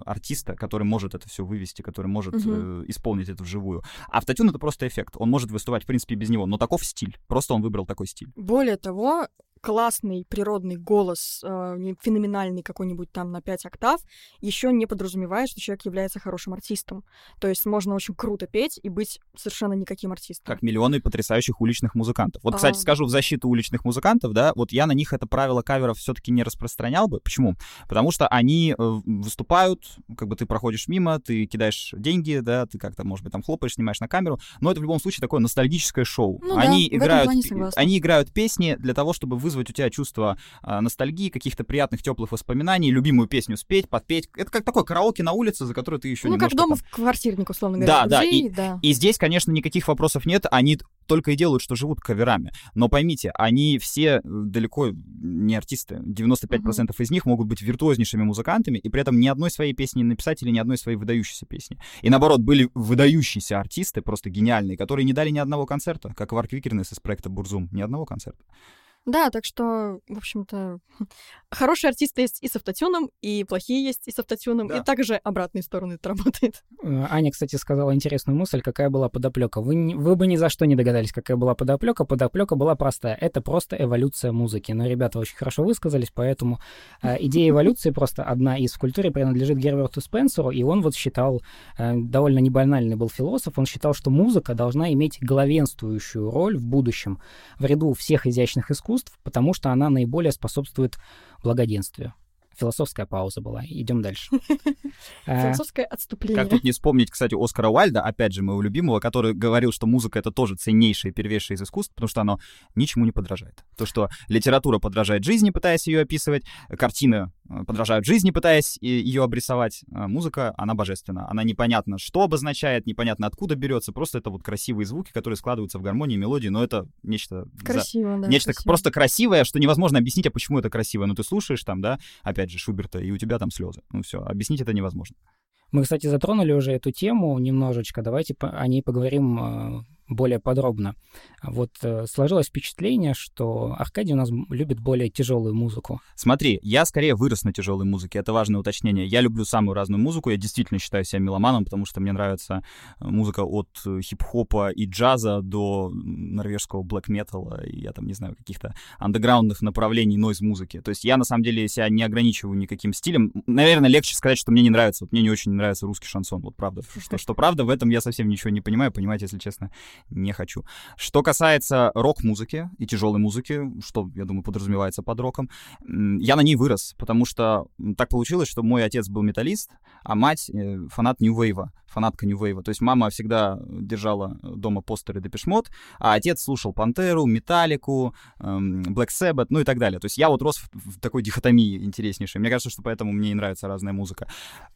артиста, который может это все вывести, который может э, исполнить это вживую. А автотюн — это просто эффект. Он может выступать, в принципе, без него, но таков стиль. Просто он выбрал такой стиль. Более того, классный природный голос, э, феноменальный какой-нибудь там на 5 октав, еще не подразумевает, что человек является хорошим артистом. То есть можно очень круто петь и быть совершенно никаким артистом. Как миллионы потрясающих уличных музыкантов. Вот, кстати, а... скажу в защиту уличных музыкантов, да, вот я на них это правило каверов все-таки не распространял бы. Почему? Потому что они э, выступают, как бы ты проходишь мимо, ты кидаешь деньги, да, ты как-то, может быть, там хлопаешь, снимаешь на камеру, но это в любом случае такое ностальгическое шоу. Ну, они, да, играют, они играют песни для того, чтобы вызвать у тебя чувство э, ностальгии, каких-то приятных теплых воспоминаний, любимую песню спеть, подпеть. Это как такое караоке на улице, за которое ты еще ну. Ну, как дома там... в квартирник, условно говоря. Да, да, друзей, и, да. и здесь, конечно, никаких вопросов нет, они только и делают, что живут каверами. Но поймите, они все далеко не артисты. 95% uh-huh. из них могут быть виртуознейшими музыкантами, и при этом ни одной своей песни не написать или ни одной своей выдающейся песни. И наоборот, были выдающиеся артисты, просто гениальные, которые не дали ни одного концерта, как Варк Викернес из проекта Бурзум, ни одного концерта. Да, так что, в общем-то, хорошие артисты есть и с автотюном, и плохие есть и с автотюном, да. и также обратные стороны это работает. Э, Аня, кстати, сказала интересную мысль, какая была подоплека. Вы, вы бы ни за что не догадались, какая была подоплека. Подоплека была простая. Это просто эволюция музыки. Но ребята очень хорошо высказались, поэтому э, идея эволюции просто одна из в культуре принадлежит Герберту Спенсеру, и он вот считал, э, довольно небанальный был философ, он считал, что музыка должна иметь главенствующую роль в будущем в ряду всех изящных искусств, искусств, потому что она наиболее способствует благоденствию. Философская пауза была. Идем дальше. А, Философское отступление. Как тут не вспомнить, кстати, Оскара Уальда, опять же, моего любимого, который говорил, что музыка — это тоже ценнейшее и первейшее из искусств, потому что оно ничему не подражает. То, что литература подражает жизни, пытаясь ее описывать, картины э, подражают жизни, пытаясь ее обрисовать, а музыка, она божественна. Она непонятно, что обозначает, непонятно, откуда берется, просто это вот красивые звуки, которые складываются в гармонии, мелодии, но это нечто... Красиво, за... да. Нечто красиво. просто красивое, что невозможно объяснить, а почему это красиво. Ну, ты слушаешь там, да, опять же, Шуберта, и у тебя там слезы. Ну, все, объяснить это невозможно. Мы, кстати, затронули уже эту тему немножечко. Давайте о ней поговорим э, более подробно. Вот э, сложилось впечатление, что Аркадий у нас любит более тяжелую музыку. Смотри, я скорее вырос на тяжелой музыке, это важное уточнение. Я люблю самую разную музыку, я действительно считаю себя меломаном, потому что мне нравится э, музыка от э, хип-хопа и джаза до норвежского блэк-металла, и я там, не знаю, каких-то андеграундных направлений нойз-музыки. То есть я, на самом деле, себя не ограничиваю никаким стилем. Наверное, легче сказать, что мне не нравится. Вот мне не очень нравится русский шансон, вот правда. Что, что правда, в этом я совсем ничего не понимаю, понимать, если честно, не хочу. Что касается рок-музыки и тяжелой музыки, что, я думаю, подразумевается под роком, я на ней вырос, потому что так получилось, что мой отец был металлист, а мать э, фанат New Wave, фанатка New Wave. То есть мама всегда держала дома постеры Mode, а отец слушал Пантеру, Металлику, Black Sabbath, ну и так далее. То есть я вот рос в такой дихотомии интереснейшей. Мне кажется, что поэтому мне и нравится разная музыка.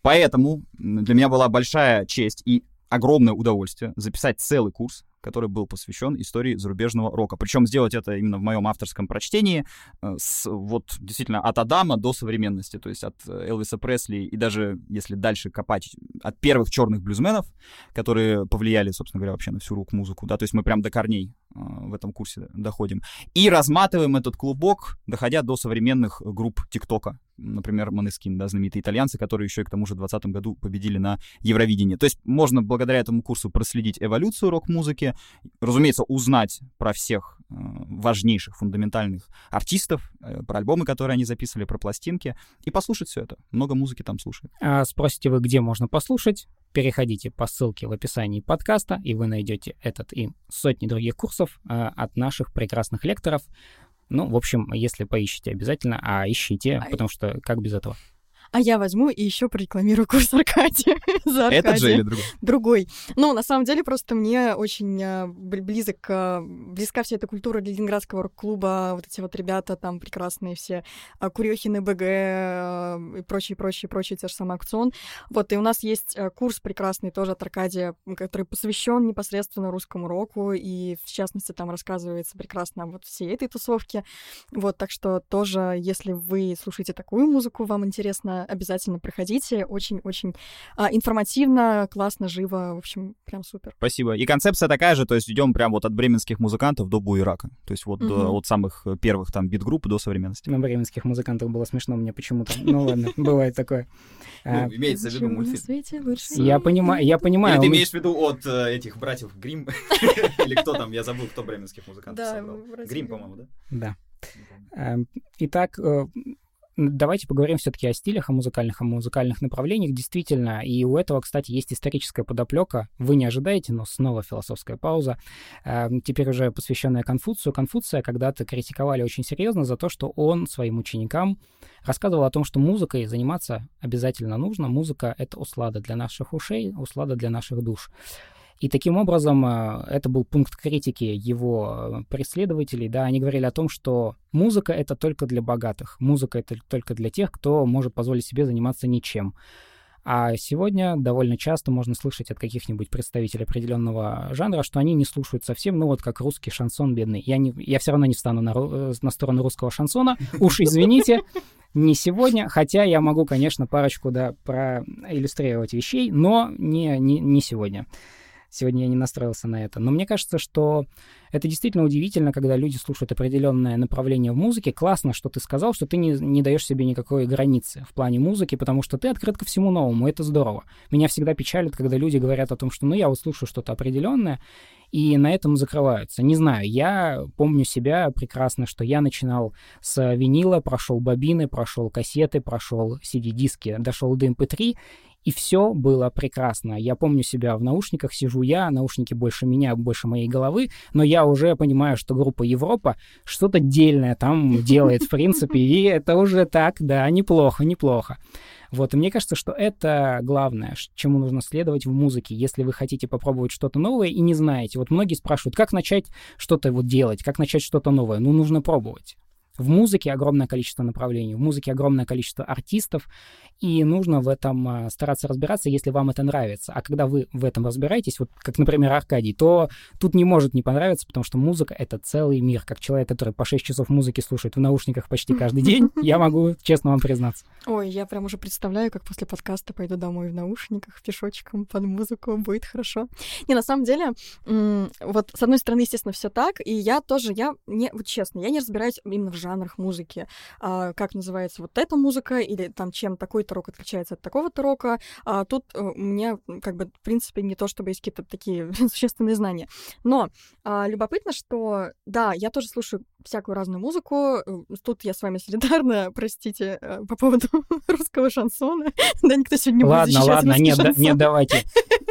Поэтому для меня была большая честь и огромное удовольствие записать целый курс который был посвящен истории зарубежного рока. Причем сделать это именно в моем авторском прочтении, э, с, вот действительно от Адама до современности, то есть от э, Элвиса Пресли и даже, если дальше копать, от первых черных блюзменов, которые повлияли, собственно говоря, вообще на всю рок-музыку, да, то есть мы прям до корней в этом курсе доходим. И разматываем этот клубок, доходя до современных групп ТикТока, например, Манескин, да, знаменитые итальянцы, которые еще и к тому же в 2020 году победили на Евровидении. То есть можно благодаря этому курсу проследить эволюцию рок-музыки, разумеется, узнать про всех важнейших, фундаментальных артистов, э, про альбомы, которые они записывали, про пластинки, и послушать все это. Много музыки там слушают. А спросите вы, где можно послушать? Переходите по ссылке в описании подкаста, и вы найдете этот и сотни других курсов э, от наших прекрасных лекторов. Ну, в общем, если поищите обязательно, а ищите, а... потому что как без этого? А я возьму и еще прорекламирую курс Аркадия. за Аркадия. Этот же или другой? Другой. Ну, на самом деле, просто мне очень а, близок, а, близка вся эта культура Ленинградского рок-клуба, вот эти вот ребята там прекрасные все, а, Курехины, БГ и прочие, прочие, прочие, те же самые акцион. Вот, и у нас есть курс прекрасный тоже от Аркадия, который посвящен непосредственно русскому року, и в частности там рассказывается прекрасно вот всей этой тусовке. Вот, так что тоже, если вы слушаете такую музыку, вам интересно, обязательно проходите. Очень-очень а, информативно, классно, живо. В общем, прям супер. Спасибо. И концепция такая же, то есть идем прям вот от бременских музыкантов до буерака. То есть вот угу. до, от самых первых там бит-групп до современности. На бременских музыкантов было смешно мне почему-то. Ну ладно, бывает такое. Ну, а, имеется в виду мультфильм. Я понимаю, я понимаю. Ты имеешь в виду от э, этих братьев Гримм? Или кто там? Я забыл, кто бременских музыкантов собрал. Гримм, по-моему, да? Да. Эм, итак, э, Давайте поговорим все-таки о стилях, о музыкальных, о музыкальных направлениях. Действительно, и у этого, кстати, есть историческая подоплека. Вы не ожидаете, но снова философская пауза. Эм, теперь уже посвященная Конфуцию. Конфуция когда-то критиковали очень серьезно за то, что он своим ученикам рассказывал о том, что музыкой заниматься обязательно нужно. Музыка — это услада для наших ушей, услада для наших душ. И таким образом э, это был пункт критики его преследователей, да, они говорили о том, что музыка — это только для богатых, музыка — это только для тех, кто может позволить себе заниматься ничем. А сегодня довольно часто можно слышать от каких-нибудь представителей определенного жанра, что они не слушают совсем, ну вот как русский шансон бедный. Я, не, я все равно не встану на, э, на сторону русского шансона. Уж извините, не сегодня, хотя я могу, конечно, парочку, да, проиллюстрировать вещей, но не, не, не сегодня. Сегодня я не настроился на это. Но мне кажется, что это действительно удивительно, когда люди слушают определенное направление в музыке. Классно, что ты сказал, что ты не, не даешь себе никакой границы в плане музыки, потому что ты открыт ко всему новому. Это здорово. Меня всегда печалит, когда люди говорят о том, что ну я вот слушаю что-то определенное, и на этом закрываются. Не знаю, я помню себя прекрасно, что я начинал с винила, прошел бобины, прошел кассеты, прошел CD-диски, дошел до MP3, эм и все было прекрасно. Я помню себя в наушниках, сижу я, наушники больше меня, больше моей головы, но я уже понимаю, что группа Европа что-то дельное там делает, в принципе, и это уже так, да, неплохо, неплохо. Вот, и мне кажется, что это главное, чему нужно следовать в музыке, если вы хотите попробовать что-то новое и не знаете. Вот многие спрашивают, как начать что-то вот делать, как начать что-то новое. Ну, нужно пробовать. В музыке огромное количество направлений, в музыке огромное количество артистов, и нужно в этом а, стараться разбираться, если вам это нравится. А когда вы в этом разбираетесь, вот как, например, Аркадий, то тут не может не понравиться, потому что музыка — это целый мир. Как человек, который по 6 часов музыки слушает в наушниках почти каждый день, я могу честно вам признаться. Ой, я прям уже представляю, как после подкаста пойду домой в наушниках, пешочком под музыку, будет хорошо. Не, на самом деле, вот с одной стороны, естественно, все так, и я тоже, я не, вот честно, я не разбираюсь именно в жанрах музыки, а, как называется вот эта музыка, или там чем такой-то рок отличается от такого-то рока. А тут э, у меня, как бы, в принципе, не то, чтобы есть какие-то такие существенные знания. Но а, любопытно, что, да, я тоже слушаю всякую разную музыку. Э, тут я с вами солидарна, простите, э, по поводу русского шансона. да, никто сегодня не ладно, будет Ладно, ладно, нет, да, нет, давайте.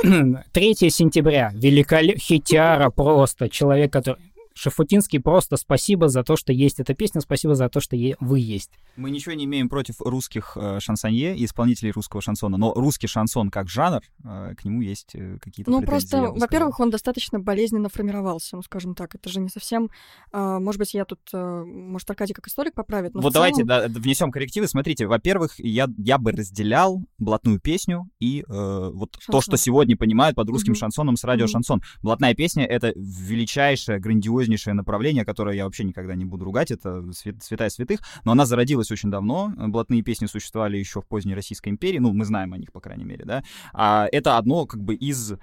3 сентября. Великолепный хитяра просто. Человек, который... Шафутинский, просто спасибо за то, что есть эта песня, спасибо за то, что вы есть. Мы ничего не имеем против русских э, шансонье и исполнителей русского шансона, но русский шансон как жанр, э, к нему есть э, какие-то Ну, просто, во-первых, он достаточно болезненно формировался, ну, скажем так. Это же не совсем... Э, может быть, я тут... Э, может, Аркадий как историк поправит, но Вот давайте да, внесем коррективы. Смотрите, во-первых, я, я бы разделял блатную песню и э, вот шансон. то, что сегодня понимают под русским угу. шансоном с радиошансон. Угу. Блатная песня — это величайшая, грандиознейшая серьезнейшее направление, которое я вообще никогда не буду ругать, это свят, святая святых, но она зародилась очень давно, блатные песни существовали еще в поздней Российской империи, ну, мы знаем о них, по крайней мере, да, а это одно как бы из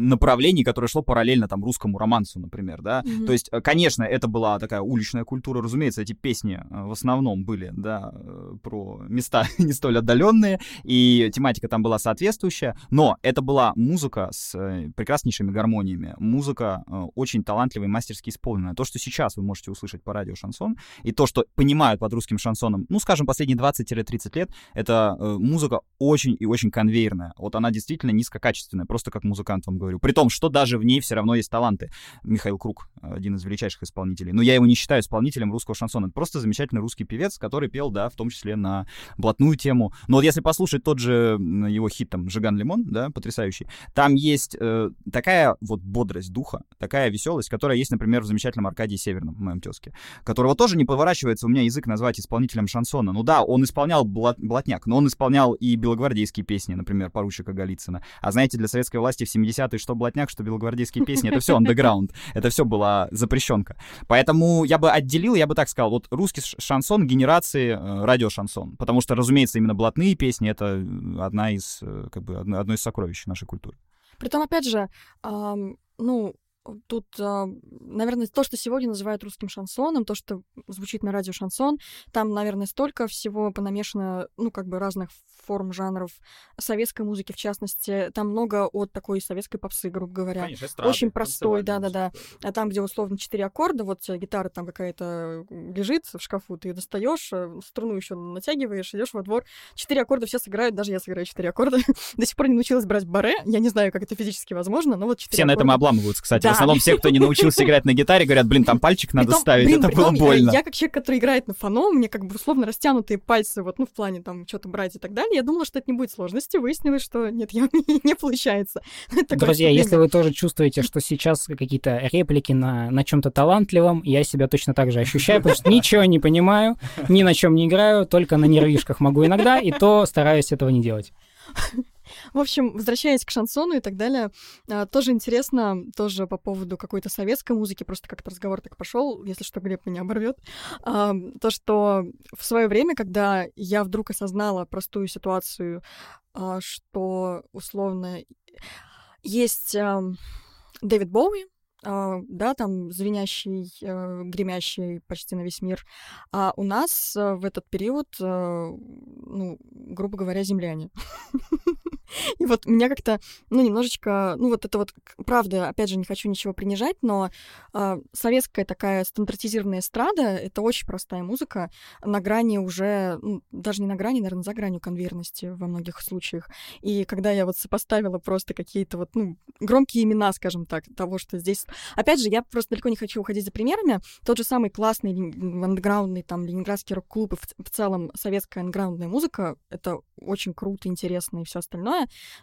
направлений, которое шло параллельно там русскому романсу, например, да. Mm-hmm. То есть, э, конечно, это была такая уличная культура, разумеется, эти песни э, в основном были, да, э, про места не столь отдаленные, и тематика там была соответствующая, но это была музыка с прекраснейшими гармониями, музыка очень талантливая и мастерски исполненная. То, что сейчас вы можете услышать по радио шансон, и то, что понимают под русским шансоном, ну, скажем, последние 20-30 лет, это музыка очень и очень конвейерная. Вот она действительно низкокачественная, просто как музыкант вам говорю говорю. При том, что даже в ней все равно есть таланты. Михаил Круг, один из величайших исполнителей. Но я его не считаю исполнителем русского шансона. Это просто замечательный русский певец, который пел, да, в том числе на блатную тему. Но вот если послушать тот же его хит, там, «Жиган Лимон», да, потрясающий, там есть э, такая вот бодрость духа, такая веселость, которая есть, например, в замечательном Аркадии Северном, в моем тезке, которого тоже не поворачивается у меня язык назвать исполнителем шансона. Ну да, он исполнял блат, блатняк, но он исполнял и белогвардейские песни, например, поручика Голицына. А знаете, для советской власти в 70-е что блатняк, что белогвардейские песни, это все андеграунд, это все была запрещенка. Поэтому я бы отделил, я бы так сказал, вот русский шансон генерации э, радиошансон, потому что, разумеется, именно блатные песни — это одна из, э, как бы, одно из сокровищ нашей культуры. Притом, опять же, ну, Тут, а, наверное, то, что сегодня называют русским шансоном, то, что звучит на радио шансон, там, наверное, столько всего понамешано, ну, как бы разных форм, жанров, советской музыки, в частности. Там много от такой советской попсы, грубо говоря. Конечно, эстрады, Очень простой, да-да-да. А там, где условно четыре аккорда, вот гитара там какая-то лежит в шкафу, ты достаешь, э, струну еще натягиваешь, идешь во двор. Четыре аккорда все сыграют, даже я сыграю четыре аккорда. До сих пор не научилась брать баре. Я не знаю, как это физически возможно, но вот четыре Все на этом обламываются, кстати В основном все, кто не научился играть на гитаре, говорят, блин, там пальчик надо Притом, ставить, блин, это притом, было больно. Я, я как человек, который играет на фано, мне как бы условно растянутые пальцы, вот, ну, в плане там что-то брать и так далее. Я думала, что это не будет сложности. Выяснилось, что нет, я, не получается. Друзья, если вы тоже чувствуете, что сейчас какие-то реплики на, на чем-то талантливом, я себя точно так же ощущаю, потому что ничего не понимаю, ни на чем не играю, только на нервишках могу иногда, и то стараюсь этого не делать. В общем, возвращаясь к шансону и так далее, а, тоже интересно, тоже по поводу какой-то советской музыки, просто как-то разговор так пошел, если что, Глеб меня оборвет, а, то, что в свое время, когда я вдруг осознала простую ситуацию, а, что условно есть Дэвид Боуи, Uh, да, там звенящий, uh, гремящий почти на весь мир. А у нас uh, в этот период, ну, грубо говоря, земляне. И вот меня как-то, ну, немножечко, ну, вот это вот, правда, опять же, не хочу ничего принижать, но э, советская такая стандартизированная эстрада — это очень простая музыка на грани уже, ну, даже не на грани, наверное, за гранью конверности во многих случаях. И когда я вот сопоставила просто какие-то вот, ну, громкие имена, скажем так, того, что здесь... Опять же, я просто далеко не хочу уходить за примерами. Тот же самый классный андеграундный там ленинградский рок-клуб и в, в целом советская андеграундная музыка — это очень круто, интересно и все остальное.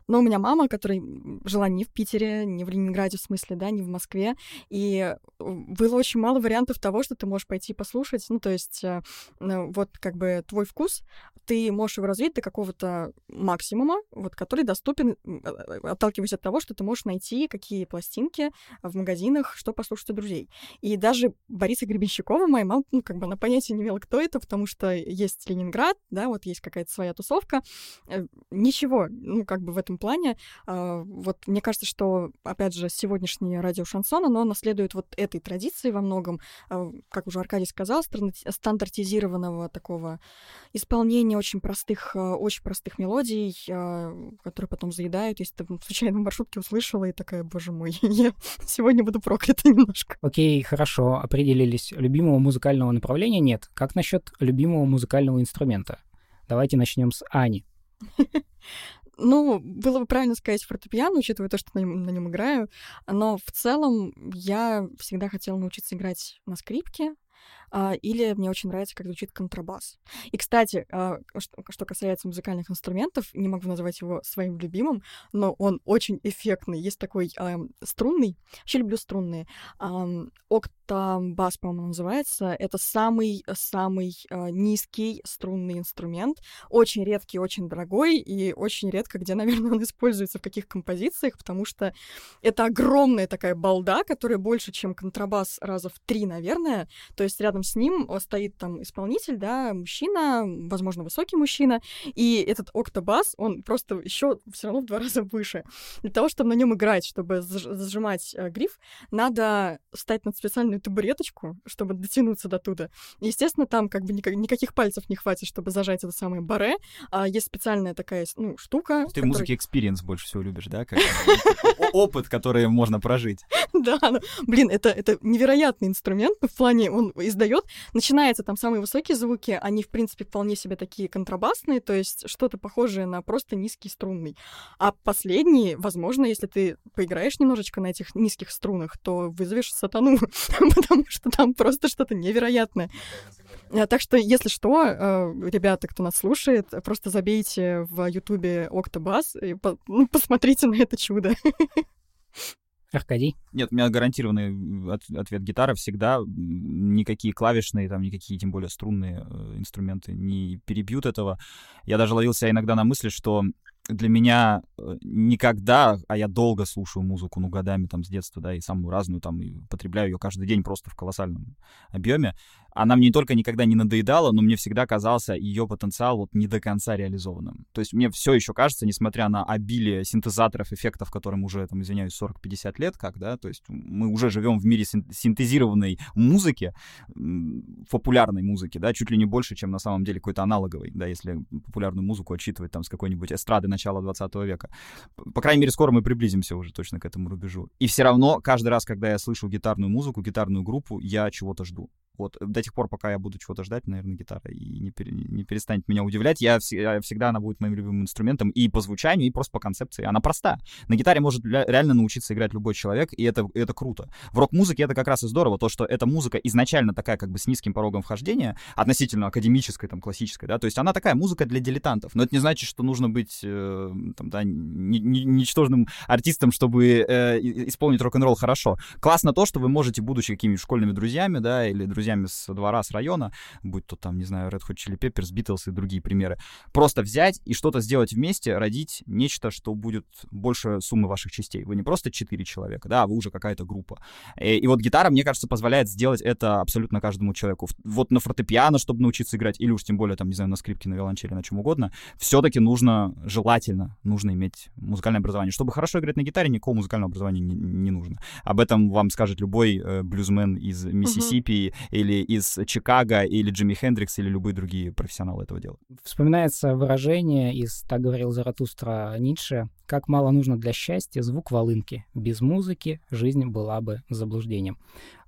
Но у меня мама, которая жила не в Питере, не в Ленинграде, в смысле, да, не в Москве, и э, было очень мало вариантов того, что ты можешь пойти послушать. Ну, то есть э, вот как бы твой вкус, ты можешь его развить до какого-то максимума, вот, который доступен, э, отталкиваясь от того, что ты можешь найти какие пластинки в магазинах, что послушать у друзей. И даже Бориса Гребенщикова, моя мама, ну, как бы она понятия не имела, кто это, потому что есть Ленинград, да, вот есть какая-то своя тусовка, ничего, ну, как бы в этом плане. А, вот мне кажется, что, опять же, сегодняшнее радио шансон, оно наследует вот этой традиции во многом, а, как уже Аркадий сказал, стандартизированного такого исполнения очень простых, а, очень простых мелодий, которые потом заедают. Если ты случайно в маршрутке услышала и такая, боже мой, я сегодня буду проклята немножко. Окей, хорошо, определились. Любимого музыкального направления нет. Как насчет любимого музыкального инструмента? Давайте начнем с Ани. Ну, было бы правильно сказать фортепиано, учитывая то, что на нем, на нем играю. Но в целом я всегда хотела научиться играть на скрипке, или мне очень нравится, как звучит контрабас. И, кстати, а, что, что касается музыкальных инструментов, не могу назвать его своим любимым, но он очень эффектный. Есть такой а, струнный, вообще люблю струнные, а, октобас, по-моему, называется. Это самый-самый а, низкий струнный инструмент, очень редкий, очень дорогой, и очень редко, где, наверное, он используется в каких композициях, потому что это огромная такая балда, которая больше, чем контрабас раза в три, наверное. То есть рядом с ним стоит там исполнитель, да, мужчина, возможно, высокий мужчина, и этот октобас, он просто еще все равно в два раза выше. Для того, чтобы на нем играть, чтобы зажимать э, гриф, надо встать на специальную табуреточку, чтобы дотянуться до туда. Естественно, там как бы никак, никаких пальцев не хватит, чтобы зажать это самое баре. А есть специальная такая ну, штука. Ты которой... музыки experience больше всего любишь, да? Опыт, который можно прожить. Да, ну, блин, это, это невероятный инструмент, в плане он издает. Начинаются там самые высокие звуки, они, в принципе, вполне себе такие контрабасные, то есть что-то похожее на просто низкий струнный. А последние, возможно, если ты поиграешь немножечко на этих низких струнах, то вызовешь сатану, потому что там просто что-то невероятное. Э, так что, если что, э, ребята, кто нас слушает, просто забейте в Ютубе Octobus и ну, посмотрите на это чудо. Аркадий? Нет, у меня гарантированный от, ответ гитара всегда. Никакие клавишные, там, никакие, тем более, струнные э, инструменты не перебьют этого. Я даже ловил себя иногда на мысли, что для меня э, никогда, а я долго слушаю музыку, ну, годами там с детства, да, и самую разную там, и потребляю ее каждый день просто в колоссальном объеме, она мне не только никогда не надоедала, но мне всегда казался ее потенциал вот не до конца реализованным. То есть мне все еще кажется, несмотря на обилие синтезаторов, эффектов, которым уже, там, извиняюсь, 40-50 лет, как, да, то есть мы уже живем в мире синтезированной музыки, популярной музыки, да, чуть ли не больше, чем на самом деле какой-то аналоговой, да, если популярную музыку отчитывать там с какой-нибудь эстрады начала 20 века. По крайней мере, скоро мы приблизимся уже точно к этому рубежу. И все равно каждый раз, когда я слышу гитарную музыку, гитарную группу, я чего-то жду Вот до тех пор, пока я буду чего-то ждать, наверное, гитара и не, пере, не перестанет меня удивлять. Я, я всегда она будет моим любимым инструментом и по звучанию, и просто по концепции. Она проста. На гитаре может реально научиться играть любой человек, и это, это круто. В рок-музыке это как раз и здорово, то, что эта музыка изначально такая как бы с низким порогом вхождения, относительно академической, там, классической, да, то есть она такая музыка для дилетантов. Но это не значит, что нужно быть, э, там, да, ничтожным артистом, чтобы э, исполнить рок-н-ролл хорошо. Классно то, что вы можете, будучи какими-то школьными друзьями, да, или друзьями с двора, с района, будь то там, не знаю, Red Hot Chili Peppers, Beatles и другие примеры, просто взять и что-то сделать вместе, родить нечто, что будет больше суммы ваших частей. Вы не просто четыре человека, да, а вы уже какая-то группа. И, э, и вот гитара, мне кажется, позволяет сделать это абсолютно каждому человеку. Вот на фортепиано, чтобы научиться играть, или уж тем более, там, не знаю, на скрипке, на виолончели, на чем угодно, все-таки нужно, желательно, нужно иметь музыкальное образование. Чтобы хорошо играть на гитаре, никакого музыкального образования не, не нужно. Об этом вам скажет любой э, блюзмен из Миссисипи uh-huh. Или из Чикаго, или Джимми Хендрикс, или любые другие профессионалы этого дела. Вспоминается выражение из «Так говорил Заратустра Ницше», как мало нужно для счастья звук волынки. Без музыки жизнь была бы заблуждением.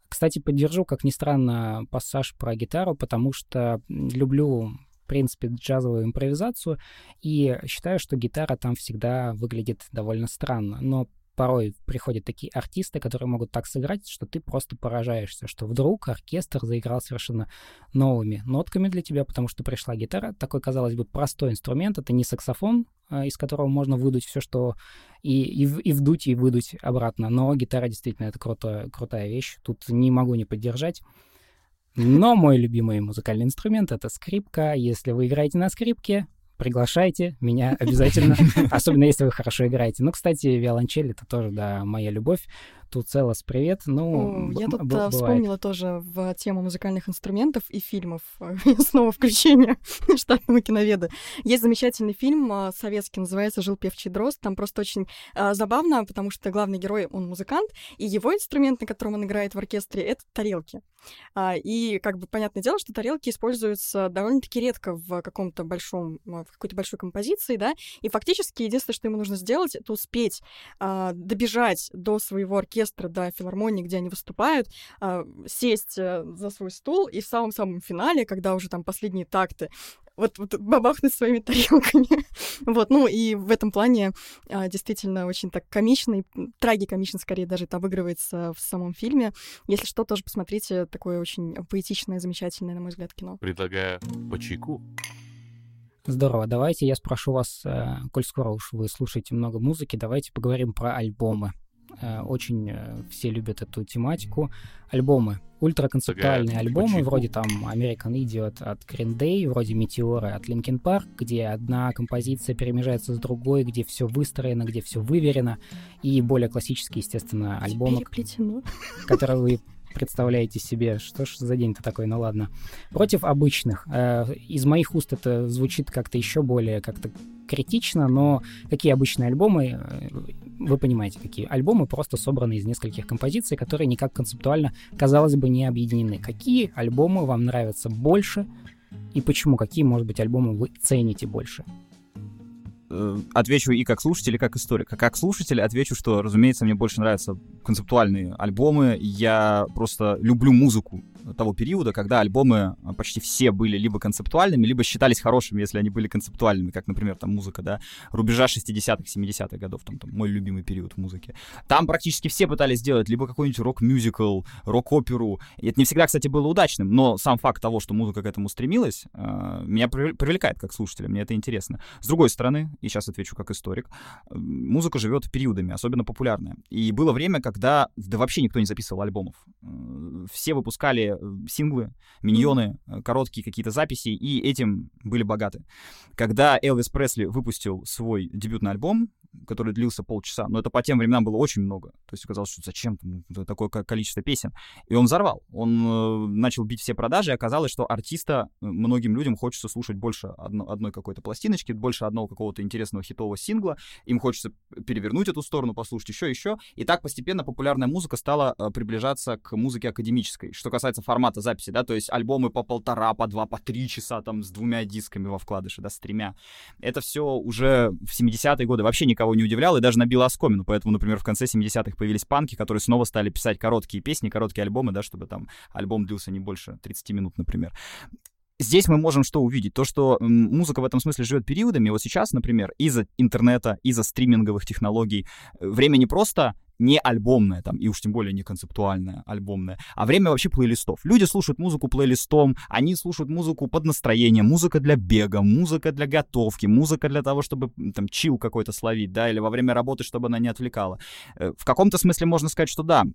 Кстати, поддержу, как ни странно, пассаж про гитару, потому что люблю в принципе, джазовую импровизацию, и считаю, что гитара там всегда выглядит довольно странно. Но порой приходят такие артисты, которые могут так сыграть, что ты просто поражаешься, что вдруг оркестр заиграл совершенно новыми нотками для тебя, потому что пришла гитара. Такой, казалось бы, простой инструмент. Это не саксофон, а, из которого можно выдуть все, что и, и, и вдуть, и выдуть обратно. Но гитара действительно это круто, крутая вещь. Тут не могу не поддержать. Но мой любимый музыкальный инструмент — это скрипка. Если вы играете на скрипке, приглашайте меня обязательно, особенно если вы хорошо играете. Ну, кстати, виолончель — это тоже, да, моя любовь. Тут целос, привет. Ну, я тут б- вспомнила тоже в тему музыкальных инструментов и фильмов. Снова включение штатного киноведа. Есть замечательный фильм а, советский, называется «Жил певчий дрозд». Там просто очень а, забавно, потому что главный герой, он музыкант, и его инструмент, на котором он играет в оркестре, это тарелки. А, и, как бы, понятное дело, что тарелки используются довольно-таки редко в каком-то большом, в какой-то большой композиции, да, и фактически единственное, что ему нужно сделать, это успеть добежать до своего оркестра оркестра, да, филармонии, где они выступают, э, сесть э, за свой стул и в самом-самом финале, когда уже там последние такты, вот, вот бабахнуть своими тарелками. вот, ну и в этом плане а, действительно очень так комично и трагикомично скорее даже это обыгрывается в самом фильме. Если что, тоже посмотрите такое очень поэтичное, замечательное, на мой взгляд, кино. Предлагаю по чайку. Здорово. Давайте я спрошу вас, э, коль скоро уж вы слушаете много музыки, давайте поговорим про альбомы. Э, очень э, все любят эту тематику. Альбомы. Ультраконцептуальные Ага, альбомы, вроде там American Idiot от Green Day, вроде Meteora от Linkin Park, где одна композиция перемежается с другой, где все выстроено, где все выверено, и более классические, естественно, альбомы, которые вы представляете себе, что ж за день-то такой, ну ладно. Против обычных. Э, из моих уст это звучит как-то еще более как-то критично, но какие обычные альбомы, вы понимаете, какие альбомы просто собраны из нескольких композиций, которые никак концептуально, казалось бы, не объединены. Какие альбомы вам нравятся больше и почему? Какие, может быть, альбомы вы цените больше? Э, отвечу и как слушатель, и как историк. Как слушатель отвечу, что, разумеется, мне больше нравятся концептуальные альбомы. Я просто люблю музыку того периода, когда альбомы а, почти все были либо концептуальными, либо считались хорошими, если они были концептуальными, как, например, там музыка, да, рубежа 60-х, 70-х годов, там, там мой любимый период в музыке. Там практически все пытались сделать либо какой-нибудь рок-мюзикл, рок-оперу. И это не всегда, кстати, было удачным, но сам факт того, что музыка к этому стремилась, э, меня привлекает как слушателя, мне это интересно. С другой стороны, и сейчас отвечу как историк, музыка живет периодами, особенно популярная. И было время, когда да вообще никто не записывал альбомов. Все выпускали синглы, миньоны, mm-hmm. короткие какие-то записи, и этим были богаты. Когда Элвис Пресли выпустил свой дебютный альбом, который длился полчаса, но это по тем временам было очень много. То есть оказалось, что зачем такое количество песен. И он взорвал. Он э, начал бить все продажи, и оказалось, что артиста э, многим людям хочется слушать больше одно, одной какой-то пластиночки, больше одного какого-то интересного хитового сингла. Им хочется перевернуть эту сторону, послушать еще, еще. И так постепенно популярная музыка стала э, приближаться к музыке академической. Что касается формата записи, да, то есть альбомы по полтора, по два, по три часа там с двумя дисками во вкладыше, да, с тремя. Это все уже в 70-е годы вообще не никого не удивлял и даже набил оскомину. Поэтому, например, в конце 70-х появились панки, которые снова стали писать короткие песни, короткие альбомы, да, чтобы там альбом длился не больше 30 минут, например. Здесь мы можем что увидеть? То, что музыка в этом смысле живет периодами. Вот сейчас, например, из-за интернета, из-за стриминговых технологий, э, время не просто не альбомное, там, и уж тем более не концептуальное, альбомное, а время вообще плейлистов. Люди слушают музыку плейлистом, они слушают музыку под настроение, музыка для бега, музыка для готовки, музыка для того, чтобы там чил какой-то словить, да, или во время работы, чтобы она не отвлекала. Э, в каком-то смысле можно сказать, что да,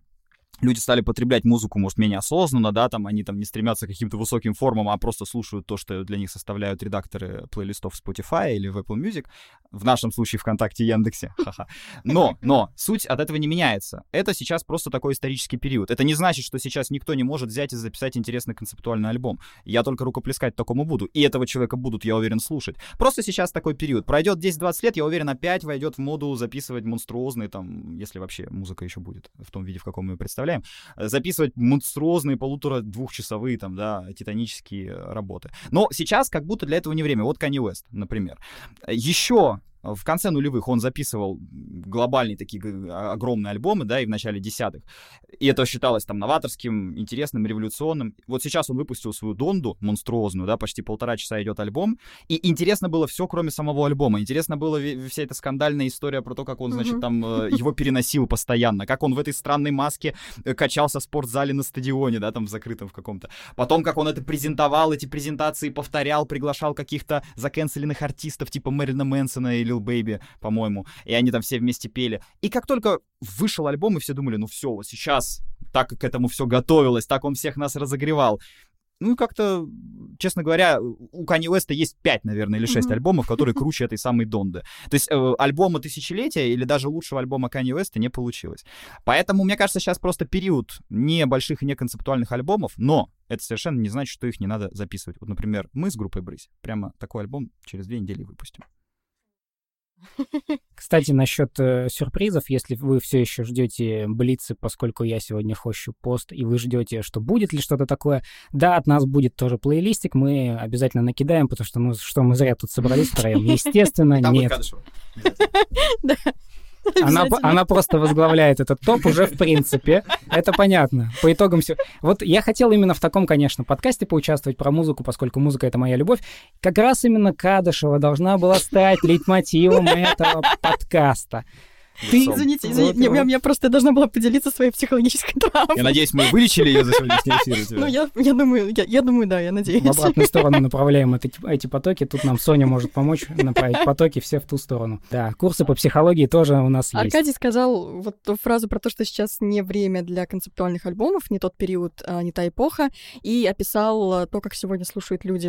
люди стали потреблять музыку, может, менее осознанно, да, там они там не стремятся к каким-то высоким формам, а просто слушают то, что для них составляют редакторы плейлистов Spotify или в Apple Music, в нашем случае ВКонтакте и Яндексе, ха-ха. Но, но, суть от этого не меняется. Это сейчас просто такой исторический период. Это не значит, что сейчас никто не может взять и записать интересный концептуальный альбом. Я только рукоплескать такому буду, и этого человека будут, я уверен, слушать. Просто сейчас такой период. Пройдет 10-20 лет, я уверен, опять войдет в моду записывать монструозные, там, если вообще музыка еще будет в том виде, в каком мы ее представляем, представляем, э, записывать монструозные полутора-двухчасовые там, да, титанические работы. Но сейчас как будто для этого не время. Вот Kanye West, например. Еще в конце нулевых он записывал глобальные такие огромные альбомы, да, и в начале десятых. И это считалось там новаторским, интересным, революционным. Вот сейчас он выпустил свою Донду монструозную, да, почти полтора часа идет альбом. И интересно было все, кроме самого альбома. Интересно было вся эта скандальная история про то, как он, значит, там э, его переносил постоянно, как он в этой странной маске э, качался в спортзале на стадионе, да, там в закрытом в каком-то. Потом, как он это презентовал, эти презентации повторял, приглашал каких-то закенселенных артистов, типа Мэрина Мэнсона или Lil Baby, по-моему, и они там все вместе пели. И как только вышел альбом, и все думали, ну все, вот сейчас, так как к этому все готовилось, так он всех нас разогревал. Ну и как-то, честно говоря, у Kanye West есть 5, наверное, или 6 mm-hmm. альбомов, которые круче этой самой Донды. То есть э, альбома тысячелетия или даже лучшего альбома Kanye West не получилось. Поэтому, мне кажется, сейчас просто период небольших и неконцептуальных альбомов, но это совершенно не значит, что их не надо записывать. Вот, например, мы с группой Брысь прямо такой альбом через две недели выпустим. Кстати, насчет э, сюрпризов, если вы все еще ждете блицы, поскольку я сегодня хощу пост, и вы ждете, что будет ли что-то такое, да, от нас будет тоже плейлистик, мы обязательно накидаем, потому что, ну, что мы зря тут собрались втроем. Естественно, нет. Да. Она, она просто возглавляет этот топ уже в принципе. Это понятно. По итогам все. Вот я хотел именно в таком, конечно, подкасте поучаствовать про музыку, поскольку музыка — это моя любовь. Как раз именно Кадышева должна была стать лейтмотивом этого подкаста. Ты, извините, извините, вот, я, я просто должна была поделиться своей психологической травмой. Я надеюсь, мы вылечили ее за сегодняшний эфир. Ну, я, я, думаю, я, я думаю, да, я надеюсь. В обратную сторону направляем эти, эти потоки. Тут нам Соня может помочь направить потоки все в ту сторону. Да, курсы по психологии тоже у нас есть. Аркадий сказал вот ту фразу про то, что сейчас не время для концептуальных альбомов, не тот период, а не та эпоха, и описал то, как сегодня слушают люди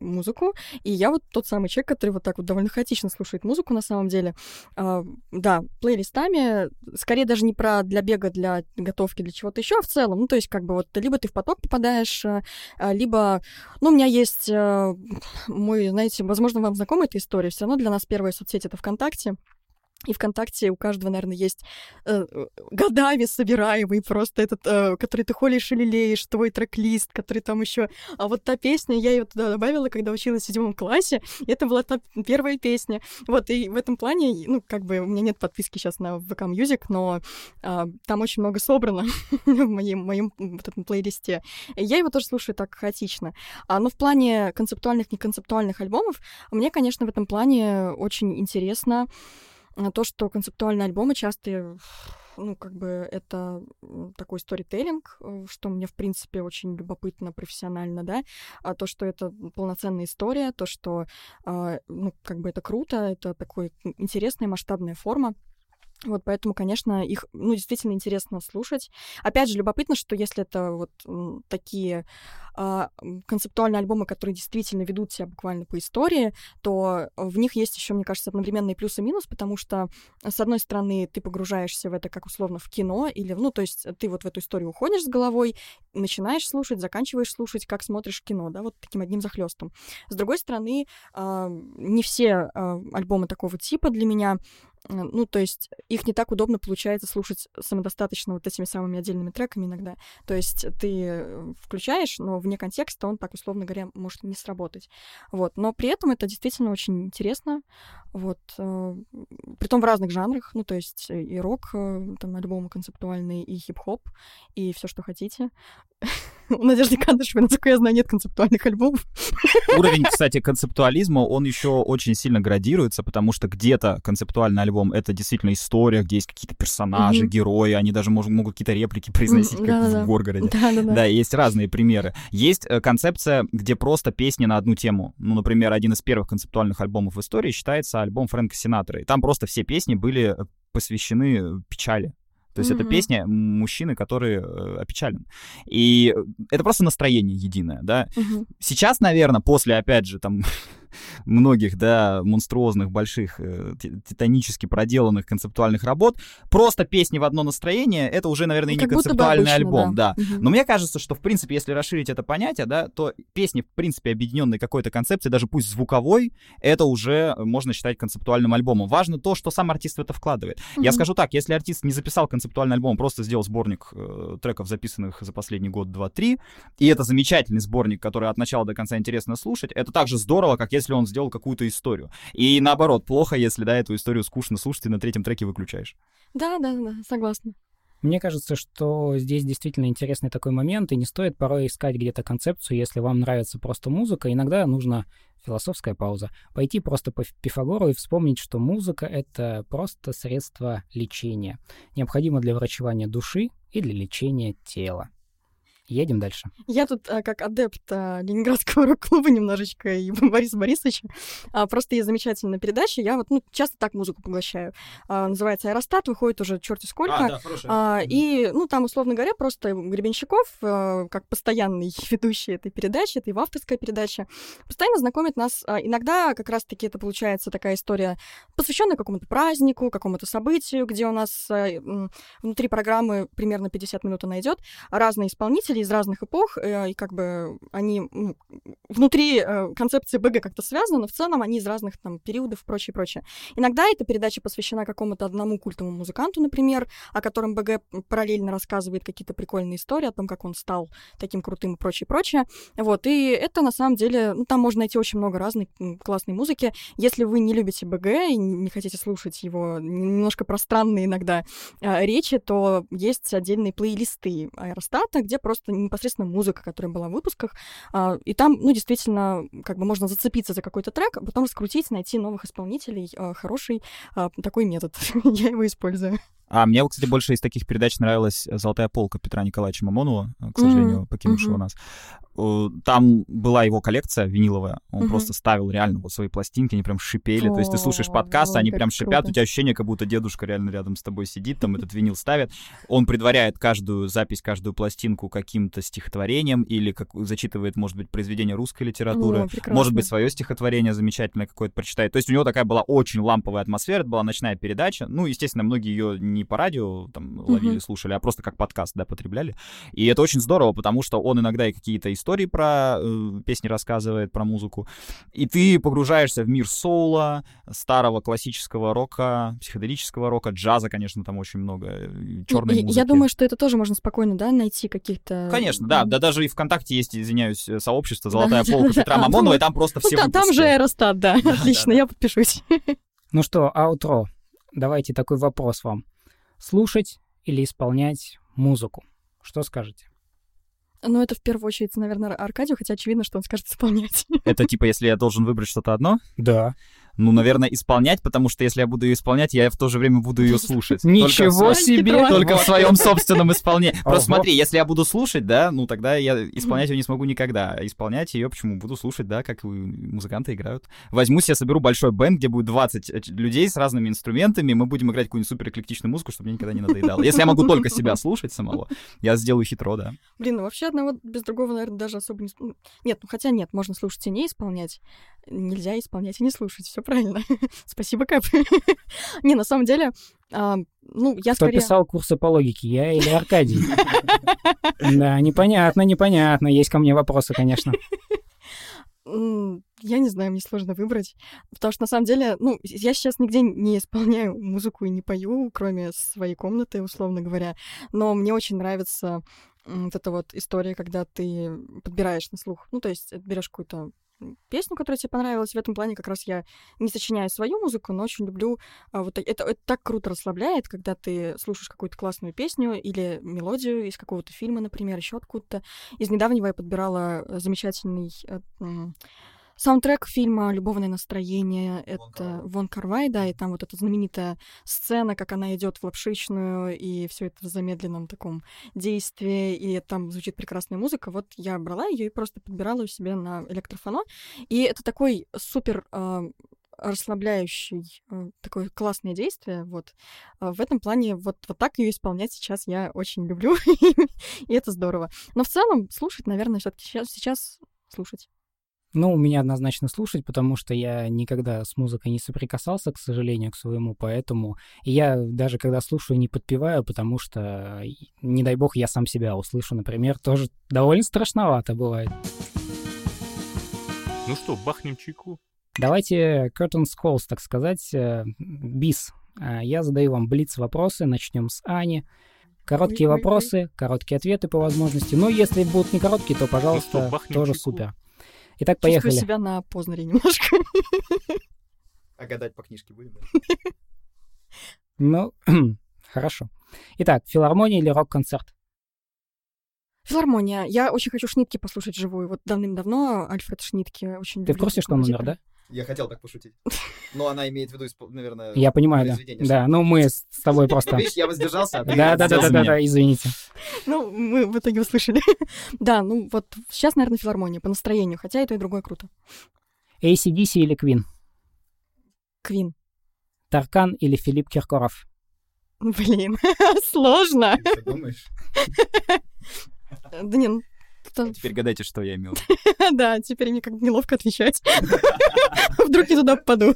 музыку. И я вот тот самый человек, который вот так вот довольно хаотично слушает музыку на самом деле. А, да, плейлистами, скорее даже не про для бега, для готовки, для чего-то еще, а в целом. Ну, то есть, как бы вот либо ты в поток попадаешь, э, либо, ну, у меня есть э, мой, знаете, возможно, вам знакома эта история, все равно для нас первая соцсеть — это ВКонтакте. И ВКонтакте у каждого, наверное, есть э, годами собираемый просто этот, э, который ты холишь или леешь, твой трек-лист, который там еще... А вот та песня, я ее туда добавила, когда училась в седьмом классе, и это была та первая песня. Вот, и в этом плане, ну, как бы у меня нет подписки сейчас на VK Music, но э, там очень много собрано в моем, моем вот этом плейлисте. И я его тоже слушаю так хаотично. А, но в плане концептуальных, неконцептуальных альбомов, мне, конечно, в этом плане очень интересно то, что концептуальные альбомы часто ну, как бы это такой сторителлинг, э, что мне, в принципе, очень любопытно профессионально, да, а то, что это полноценная история, то, что, а, ну, как бы это круто, это такой интересная масштабная форма. Вот поэтому, конечно, их, ну, действительно интересно слушать. Опять же, любопытно, что если это вот такие а, концептуальные альбомы, которые действительно ведут себя буквально по истории, то в них есть еще, мне кажется, одновременные плюсы и минус, потому что, с одной стороны, ты погружаешься в это как условно в кино, или, ну, то есть ты вот в эту историю уходишь с головой, начинаешь слушать, заканчиваешь слушать, как смотришь кино, да, вот таким одним захлестом. С другой стороны, а, не все а, альбомы такого типа для меня ну, то есть их не так удобно получается слушать самодостаточно вот этими самыми отдельными треками иногда. То есть ты э, включаешь, но вне контекста он так, условно говоря, может не сработать. Вот. Но при этом это действительно очень интересно. Вот. Э, притом в разных жанрах. Ну, то есть и рок, э, там, альбомы концептуальные, и хип-хоп, и все, что хотите. У Надежды Кадышевой, насколько я знаю, нет концептуальных альбомов. Уровень, кстати, концептуализма, он еще очень сильно градируется, потому что где-то концептуальный альбом — это действительно история, где есть какие-то персонажи, mm-hmm. герои, они даже могут, могут какие-то реплики произносить, mm-hmm. как да, в Горгороде. Да, да, есть разные примеры. Есть э, концепция, где просто песни на одну тему. Ну, например, один из первых концептуальных альбомов в истории считается альбом Фрэнка Синатора. И там просто все песни были посвящены печали. То есть mm-hmm. это песня мужчины, который э, опечален. И это просто настроение единое, да. Mm-hmm. Сейчас, наверное, после, опять же, там многих, да, монструозных, больших, э, титанически проделанных концептуальных работ, просто песни в одно настроение, это уже, наверное, ну, не концептуальный обычно, альбом, да. да. Угу. Но мне кажется, что, в принципе, если расширить это понятие, да, то песни, в принципе, объединенные какой-то концепцией, даже пусть звуковой, это уже можно считать концептуальным альбомом. Важно то, что сам артист в это вкладывает. Угу. Я скажу так, если артист не записал концептуальный альбом, просто сделал сборник э, треков, записанных за последний год, два, три, и это замечательный сборник, который от начала до конца интересно слушать, это так же здорово, как если он сделал какую-то историю. И наоборот, плохо, если, да, эту историю скучно слушать и на третьем треке выключаешь. Да, да, да, согласна. Мне кажется, что здесь действительно интересный такой момент, и не стоит порой искать где-то концепцию, если вам нравится просто музыка. Иногда нужна философская пауза. Пойти просто по Пифагору и вспомнить, что музыка — это просто средство лечения. Необходимо для врачевания души и для лечения тела. Едем дальше. Я тут а, как адепт а, Ленинградского рок-клуба немножечко и Бориса Борисовича. А, просто есть замечательная передача. Я вот ну, часто так музыку поглощаю. А, называется «Аэростат», выходит уже черти сколько. А, да, а, и, ну, там, условно говоря, просто Гребенщиков, а, как постоянный ведущий этой передачи, это его авторская передача, постоянно знакомит нас. А, иногда как раз-таки это получается такая история, посвященная какому-то празднику, какому-то событию, где у нас а, внутри программы примерно 50 минут она идет, разные исполнители писатели из разных эпох, э, и как бы они ну, внутри э, концепции БГ как-то связаны, но в целом они из разных там периодов и прочее, прочее. Иногда эта передача посвящена какому-то одному культовому музыканту, например, о котором БГ параллельно рассказывает какие-то прикольные истории о том, как он стал таким крутым и прочее, прочее. Вот, и это на самом деле, ну, там можно найти очень много разной классной музыки. Если вы не любите БГ и не хотите слушать его немножко пространные иногда э, речи, то есть отдельные плейлисты Аэростата, где просто просто непосредственно музыка, которая была в выпусках. А, и там, ну, действительно, как бы можно зацепиться за какой-то трек, а потом раскрутить, найти новых исполнителей. А, хороший такой метод. Я его использую. А мне, кстати, больше из таких передач нравилась «Золотая полка» Петра Николаевича Мамонова, к сожалению, mm-hmm. покинувшего mm-hmm. нас. Там была его коллекция виниловая, он mm-hmm. просто ставил реально вот свои пластинки, они прям шипели. То есть ты слушаешь подкаст, oh, они прям шипят, круто. у тебя ощущение, как будто дедушка реально рядом с тобой сидит, там этот винил ставит. Он предваряет каждую запись, каждую пластинку каким-то стихотворением или как, зачитывает, может быть, произведение русской литературы, может быть, свое стихотворение замечательное какое-то прочитает. То есть у него такая была очень ламповая атмосфера, это была ночная передача. Ну, естественно, многие ее не по радио там ловили, слушали, а просто как подкаст, да, потребляли. И это очень здорово, потому что он иногда и какие-то истории про э, песни рассказывает, про музыку. И ты погружаешься в мир соула, старого классического рока, психоделического рока, джаза, конечно, там очень много, э, черной музыки. Я думаю, что это тоже можно спокойно, да, найти каких-то... Конечно, да, да даже и ВКонтакте есть, извиняюсь, э, сообщество «Золотая полка» Петра Мамонова, и там просто все Там же Аэростат, да, отлично, я подпишусь. Ну что, аутро. Давайте такой вопрос вам слушать или исполнять музыку. Что скажете? Ну, это в первую очередь, наверное, Аркадию, хотя очевидно, что он скажет исполнять. Это типа, если я должен выбрать что-то одно? Да ну, наверное, исполнять, потому что если я буду ее исполнять, я в то же время буду ее слушать. Ничего себе! Только в своем собственном исполнении. Просто смотри, если я буду слушать, да, ну тогда я исполнять ее не смогу никогда. А исполнять ее почему? Буду слушать, да, как музыканты играют. Возьмусь, я соберу большой бенд, где будет 20 э, людей с разными инструментами, мы будем играть какую-нибудь супер эклектичную музыку, чтобы мне никогда не надоедало. Если я могу только себя слушать самого, я сделаю хитро, да. Блин, ну вообще одного без другого, наверное, даже особо не... Нет, ну хотя нет, можно слушать и не исполнять. Нельзя исполнять и не слушать, все правильно. Спасибо, Кэп. не, на самом деле, а, ну, я Кто скорее... писал курсы по логике, я или Аркадий? Да, непонятно, непонятно. Есть ко мне вопросы, конечно. Я не знаю, мне сложно выбрать. Потому что, на самом деле, ну, я сейчас нигде не исполняю музыку и не пою, кроме своей комнаты, условно говоря. Но мне очень нравится вот эта вот история, когда ты подбираешь на слух. Ну, то есть берешь какую-то песню, которая тебе понравилась. В этом плане как раз я не сочиняю свою музыку, но очень люблю а, вот это, это так круто расслабляет, когда ты слушаешь какую-то классную песню или мелодию из какого-то фильма, например, еще откуда-то. Из недавнего я подбирала э, замечательный э, Саундтрек фильма «Любовное настроение» — это Вон Карвай, да, и там вот эта знаменитая сцена, как она идет в лапшичную, и все это в замедленном таком действии, и там звучит прекрасная музыка. Вот я брала ее и просто подбирала у себя на электрофоно. И это такой супер э, расслабляющий, э, такое классное действие, вот. А в этом плане вот, вот так ее исполнять сейчас я очень люблю, и это здорово. Но в целом слушать, наверное, все таки сейчас, сейчас слушать. Ну, у меня однозначно слушать, потому что я никогда с музыкой не соприкасался, к сожалению, к своему, поэтому и я даже когда слушаю, не подпеваю, потому что, не дай бог, я сам себя услышу, например, тоже довольно страшновато бывает. Ну что, бахнем чайку? Давайте curtains calls, так сказать, э, бис. А, я задаю вам блиц вопросы, начнем с Ани. Короткие вопросы, короткие ответы по возможности. Но если будут не короткие, то, пожалуйста, ну что, тоже чайку? супер. Итак, поехали. Чувствую себя на Познере немножко. А гадать по книжке будем? Ну, хорошо. Итак, филармония или рок-концерт? Филармония. Я очень хочу Шнитки послушать живую. Вот давным-давно Альфред Шнитки очень Ты в курсе, что он умер, да? Я хотел так пошутить. Но она имеет в виду, наверное, Я понимаю, да. Да, ну мы с тобой просто... Видишь, я воздержался. Да, да, да, да, да, извините. Ну, мы в итоге услышали. Да, ну вот сейчас, наверное, филармония по настроению, хотя и то, и другое круто. ACDC или Queen? Queen. Таркан или Филипп Киркоров? Блин, сложно. Ты думаешь? Да не, ну, а теперь гадайте, что я имел. Да, теперь мне как неловко отвечать. Вдруг я туда попаду.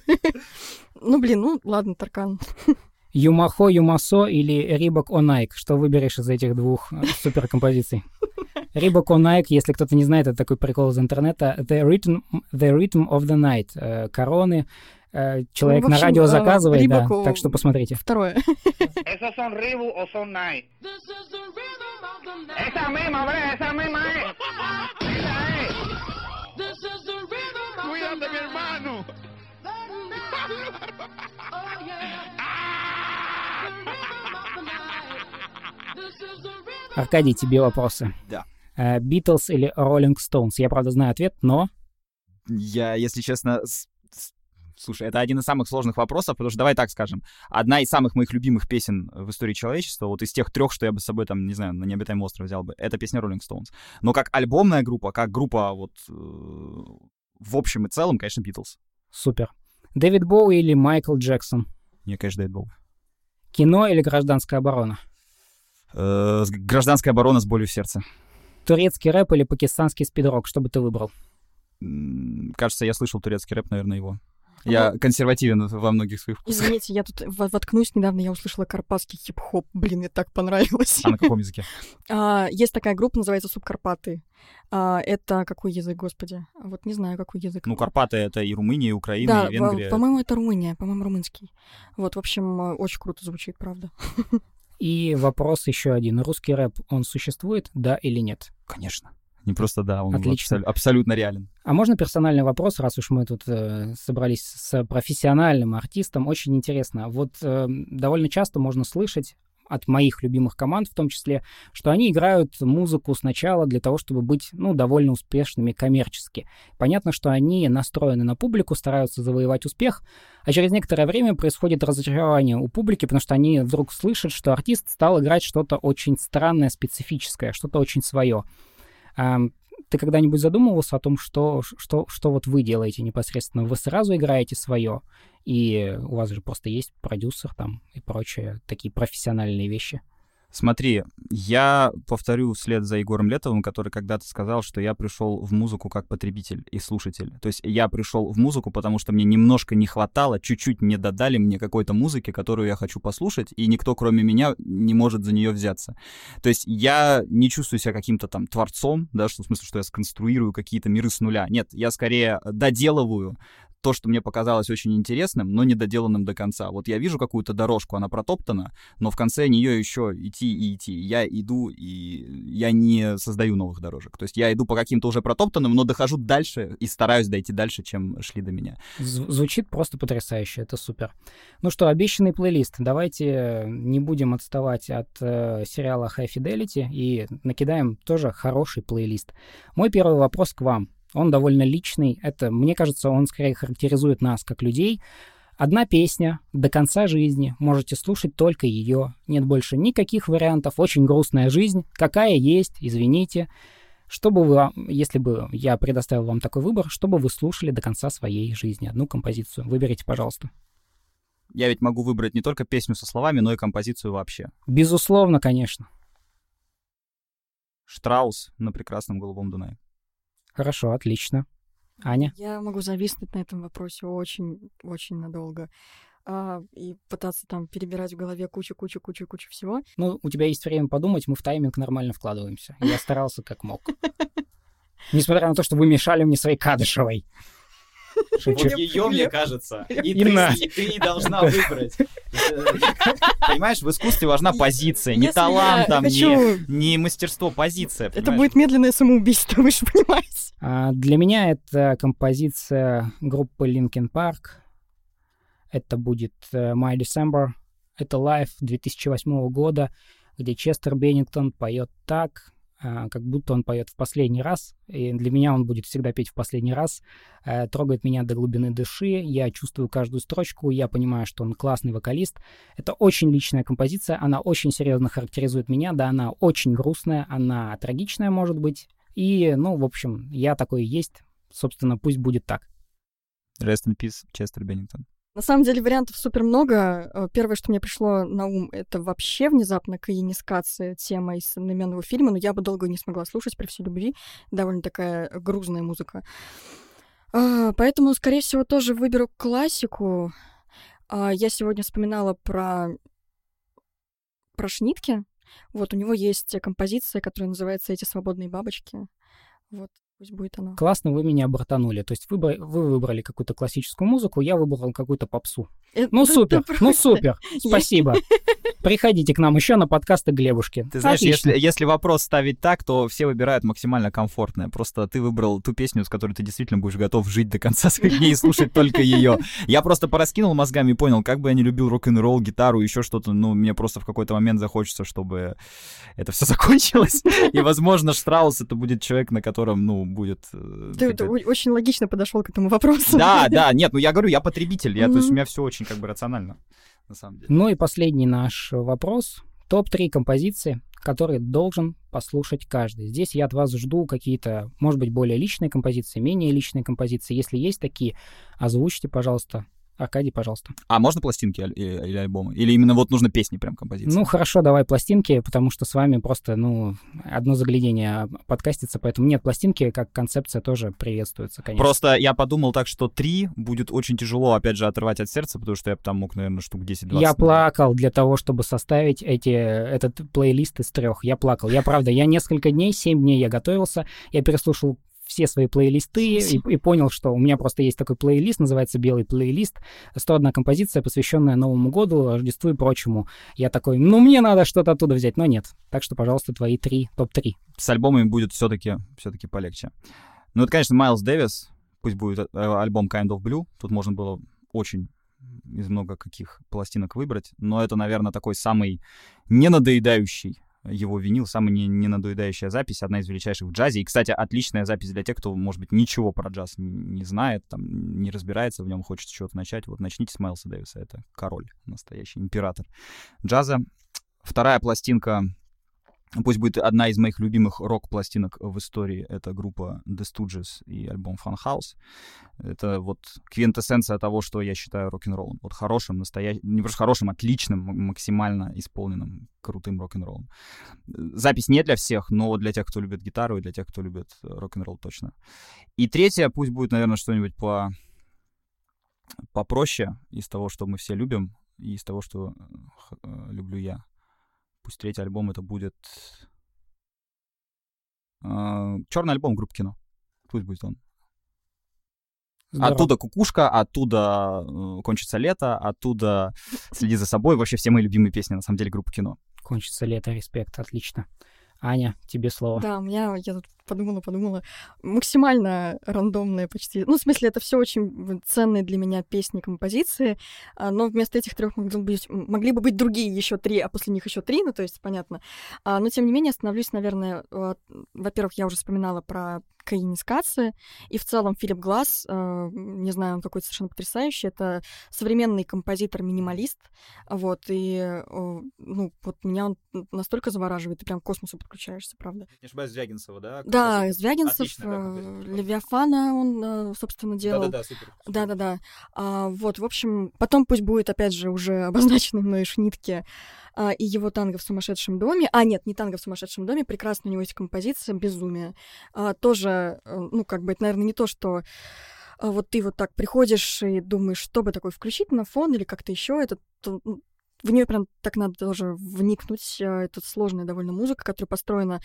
Ну, блин, ну ладно, Таркан. Юмахо, Юмасо или Рибок Онайк? Что выберешь из этих двух э, суперкомпозиций? Рибок Онайк, если кто-то не знает, это такой прикол из интернета. The Rhythm, the rhythm of the Night. Э, короны. Э, человек ну, общем, на радио заказывает, да. Так что посмотрите. Второе. Esos son Ribu o son Night. Esa misma, bre, esa misma es. Esa es. Cuídate, mi hermano. Аркадий, тебе вопросы. Да. Битлз uh, или Роллинг Стоунс? Я, правда, знаю ответ, но... Я, если честно, Слушай, это один из самых сложных вопросов, потому что давай так скажем. Одна из самых моих любимых песен в истории человечества, вот из тех трех, что я бы с собой там, не знаю, на необитаемый остров взял бы, это песня Rolling Stones. Но как альбомная группа, как группа вот э, в общем и целом, конечно, Битлз. Супер. Дэвид Боуи или Майкл Джексон? Не, конечно, Дэвид Боуи. Кино или гражданская оборона? Э, гражданская оборона с болью в сердце. Турецкий рэп или пакистанский спидрок? Что бы ты выбрал? Кажется, я слышал турецкий рэп, наверное, его. Я консервативен во многих своих вкусах. Извините, я тут воткнусь недавно, я услышала карпатский хип-хоп. Блин, мне так понравилось. А на каком языке? А, есть такая группа, называется Субкарпаты. А, это какой язык, господи? Вот не знаю, какой язык. Ну, Карпаты — это и Румыния, и Украина, да, и Венгрия. по-моему, это Румыния, по-моему, румынский. Вот, в общем, очень круто звучит, правда. И вопрос еще один. Русский рэп, он существует, да или нет? Конечно. Не просто да, он Отлично. Абсол- абсолютно реален. А можно персональный вопрос, раз уж мы тут э, собрались с профессиональным артистом? Очень интересно. Вот э, довольно часто можно слышать от моих любимых команд в том числе, что они играют музыку сначала для того, чтобы быть, ну, довольно успешными коммерчески. Понятно, что они настроены на публику, стараются завоевать успех, а через некоторое время происходит разочарование у публики, потому что они вдруг слышат, что артист стал играть что-то очень странное, специфическое, что-то очень свое. Ты когда-нибудь задумывался о том, что, что, что вот вы делаете непосредственно? Вы сразу играете свое, и у вас же просто есть продюсер там и прочие такие профессиональные вещи? Смотри, я повторю вслед за Егором Летовым, который когда-то сказал, что я пришел в музыку как потребитель и слушатель. То есть я пришел в музыку, потому что мне немножко не хватало, чуть-чуть не додали мне какой-то музыки, которую я хочу послушать, и никто, кроме меня, не может за нее взяться. То есть я не чувствую себя каким-то там творцом, да, что в смысле, что я сконструирую какие-то миры с нуля. Нет, я скорее доделываю то, что мне показалось очень интересным, но недоделанным до конца. Вот я вижу какую-то дорожку, она протоптана, но в конце нее еще идти и идти. Я иду, и я не создаю новых дорожек. То есть я иду по каким-то уже протоптанным, но дохожу дальше и стараюсь дойти дальше, чем шли до меня. Звучит просто потрясающе, это супер. Ну что, обещанный плейлист. Давайте не будем отставать от э, сериала High Fidelity и накидаем тоже хороший плейлист. Мой первый вопрос к вам. Он довольно личный. Это, мне кажется, он скорее характеризует нас как людей. Одна песня до конца жизни, можете слушать только ее. Нет больше никаких вариантов. Очень грустная жизнь. Какая есть, извините. Чтобы вы, если бы я предоставил вам такой выбор, чтобы вы слушали до конца своей жизни одну композицию. Выберите, пожалуйста. Я ведь могу выбрать не только песню со словами, но и композицию вообще. Безусловно, конечно. Штраус на прекрасном голубом Дунае. Хорошо, отлично. Аня? Я могу зависнуть на этом вопросе очень-очень надолго. А, и пытаться там перебирать в голове кучу-кучу-кучу-кучу всего. Ну, у тебя есть время подумать, мы в тайминг нормально вкладываемся. Я старался как мог. Несмотря на то, что вы мешали мне своей Кадышевой. Шучу. Вот ее, мне кажется, и ты, и ты должна выбрать. Понимаешь, в искусстве важна позиция, не талант, там, не, мастерство, позиция. Это будет медленное самоубийство, вы же понимаете. А для меня это композиция группы Linkin Park. Это будет э, My December. Это live 2008 года, где Честер Беннингтон поет так, как будто он поет в последний раз. И для меня он будет всегда петь в последний раз. Э, трогает меня до глубины души. Я чувствую каждую строчку. Я понимаю, что он классный вокалист. Это очень личная композиция. Она очень серьезно характеризует меня. Да, она очень грустная. Она трагичная, может быть. И, ну, в общем, я такой есть. Собственно, пусть будет так. Rest in peace, Честер Беннингтон. На самом деле вариантов супер много. Э, первое, что мне пришло на ум, это вообще внезапно каинискация тема из одноименного фильма, но я бы долго не смогла слушать при всей любви. Довольно такая грузная музыка. А, поэтому, скорее всего, тоже выберу классику. А, я сегодня вспоминала про про Шнитки. Вот у него есть композиция, которая называется «Эти свободные бабочки». Вот. Пусть будет оно. Классно вы меня обратанули. То есть вы, вы выбрали какую-то классическую музыку, я выбрал какую-то попсу. Это, ну супер, ну супер, спасибо. Приходите к нам еще на подкасты Глебушки. Ты знаешь, если, если вопрос ставить так, то все выбирают максимально комфортное. Просто ты выбрал ту песню, с которой ты действительно будешь готов жить до конца своих дней и слушать только ее. Я просто пораскинул мозгами и понял, как бы я не любил рок-н-ролл, гитару, еще что-то, ну, мне просто в какой-то момент захочется, чтобы это все закончилось. И, возможно, Штраус это будет человек, на котором, ну, будет... Э, ты, ты очень логично подошел к этому вопросу. Да, да, нет, ну я говорю, я потребитель, я, то есть у меня все очень как бы рационально, на самом деле. Ну и последний наш вопрос. Топ-3 композиции, которые должен послушать каждый. Здесь я от вас жду какие-то, может быть, более личные композиции, менее личные композиции. Если есть такие, озвучьте, пожалуйста, Аркадий, пожалуйста. А можно пластинки или альбомы? Или именно вот нужно песни прям композиции? Ну, хорошо, давай пластинки, потому что с вами просто, ну, одно заглядение подкастится, поэтому нет, пластинки как концепция тоже приветствуется, конечно. Просто я подумал так, что три будет очень тяжело, опять же, отрывать от сердца, потому что я там мог, наверное, штук 10-20. Я плакал для того, чтобы составить эти, этот плейлист из трех. Я плакал. Я, правда, я несколько дней, 7 дней я готовился, я переслушал все свои плейлисты и, и понял, что у меня просто есть такой плейлист, называется «Белый плейлист», 101 композиция, посвященная Новому году, Рождеству и прочему. Я такой, ну, мне надо что-то оттуда взять, но нет. Так что, пожалуйста, твои три, топ-3. С альбомами будет все-таки все полегче. Ну, это, конечно, Майлз Дэвис, пусть будет э, альбом Kind of Blue, тут можно было очень из много каких пластинок выбрать, но это, наверное, такой самый ненадоедающий его винил, самая не, ненадоедающая запись, одна из величайших в джазе. И, кстати, отличная запись для тех, кто, может быть, ничего про джаз не, знает, там, не разбирается в нем, хочет чего-то начать. Вот начните с Майлса Дэвиса, это король настоящий, император джаза. Вторая пластинка Пусть будет одна из моих любимых рок-пластинок в истории. Это группа The Stooges и альбом Fun House. Это вот квинтэссенция того, что я считаю рок-н-роллом. Вот хорошим, настоящим, не просто хорошим, отличным, максимально исполненным, крутым рок-н-роллом. Запись не для всех, но для тех, кто любит гитару, и для тех, кто любит рок-н-ролл точно. И третье, пусть будет, наверное, что-нибудь по попроще из того, что мы все любим, и из того, что э, люблю я. Пусть третий альбом это будет... Э, черный альбом группы кино. Пусть будет он. Здорово. Оттуда кукушка, оттуда э, кончится лето, оттуда следи за собой. Вообще все мои любимые песни, на самом деле, группы кино. Кончится лето, респект, отлично. Аня, тебе слово. Да, у меня, я тут подумала, подумала, максимально рандомные почти. Ну, в смысле, это все очень ценные для меня песни, композиции, а, но вместо этих трех могли, быть, могли бы быть другие еще три, а после них еще три, ну, то есть, понятно. А, но, тем не менее, остановлюсь, наверное, во-первых, я уже вспоминала про Каинискации, и в целом Филипп Глаз, э, не знаю, он какой-то совершенно потрясающий, это современный композитор-минималист, вот, и, ну, вот меня он настолько завораживает, ты прям к космосу подключаешься, правда. Не ошибаюсь, Звягинцева, да? Да, Звягинцев, э, Левиафана он, э, собственно, делал. Да-да-да, супер. Да-да-да. А, вот, в общем, потом пусть будет, опять же, уже обозначенный мной Шнитке а, и его танго в сумасшедшем доме. А, нет, не танго в сумасшедшем доме, прекрасно у него есть композиция «Безумие». А, тоже, э, ну, как бы, это, наверное, не то, что а, вот ты вот так приходишь и думаешь, что бы такое включить на фон или как-то еще, это то, ну, в нее прям так надо тоже вникнуть. Это сложная довольно музыка, которая построена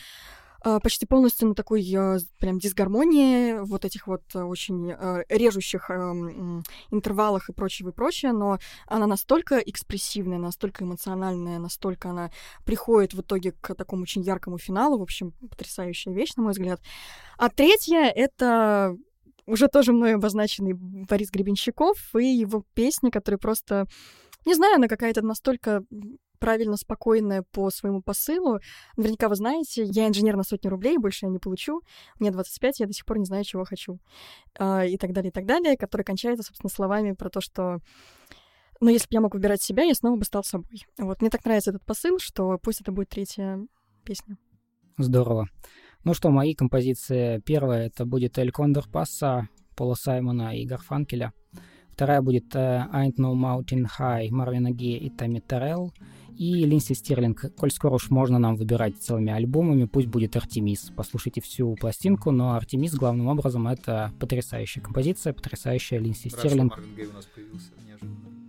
почти полностью на такой а, прям дисгармонии, вот этих вот а, очень режущих интервалах и прочее, и прочее, но она настолько экспрессивная, настолько эмоциональная, настолько она приходит в итоге к такому очень яркому финалу, в общем, потрясающая вещь, на мой взгляд. А третья — это уже тоже мной обозначенный Борис Гребенщиков и его песня, которая просто не знаю, она какая-то настолько правильно спокойная по своему посылу. Наверняка вы знаете, я инженер на сотню рублей, больше я не получу. Мне 25, я до сих пор не знаю, чего хочу. А, и так далее, и так далее, который кончается, собственно, словами про то, что но если бы я мог выбирать себя, я снова бы стал собой. Вот, мне так нравится этот посыл, что пусть это будет третья песня. Здорово. Ну что, мои композиции. Первая это будет Эль Кондор Пасса Пола Саймона и Гарфанкеля. Вторая будет uh, Ain't No Mountain High Марвина Гея и Томми Террелл. И Линси Стирлинг. Коль скоро уж можно нам выбирать целыми альбомами, пусть будет Артемис. Послушайте всю пластинку, но Артемис главным образом это потрясающая композиция, потрясающая Линси что Марвин Гей у нас появился неожиданно.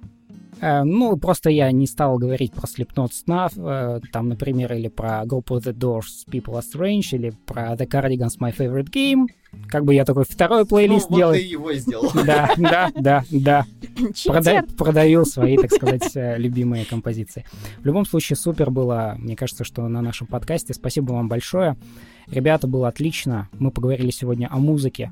Э, ну, просто я не стал говорить про Slipknot Snuff, э, там, например, или про группу The Doors People Are Strange, или про The Cardigans My Favorite Game. Как бы я такой второй плейлист ну, делаю. Вот ты его сделал. Да, да, да, да. Прода- продаю свои, так сказать, э, любимые композиции. В любом случае, супер было. Мне кажется, что на нашем подкасте. Спасибо вам большое. Ребята, было отлично. Мы поговорили сегодня о музыке.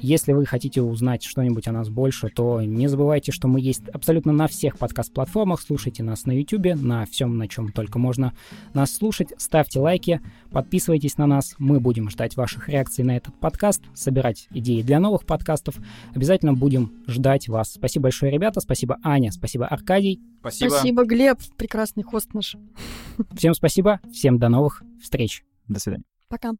Если вы хотите узнать что-нибудь о нас больше, то не забывайте, что мы есть абсолютно на всех подкаст-платформах. Слушайте нас на YouTube, на всем, на чем только можно нас слушать. Ставьте лайки, подписывайтесь на нас. Мы будем ждать ваших реакций на этот подкаст, собирать идеи для новых подкастов. Обязательно будем ждать вас. Спасибо большое, ребята. Спасибо, Аня. Спасибо, Аркадий. Спасибо. Спасибо, Глеб, прекрасный хост наш. Всем спасибо. Всем до новых встреч. До свидания. Пока.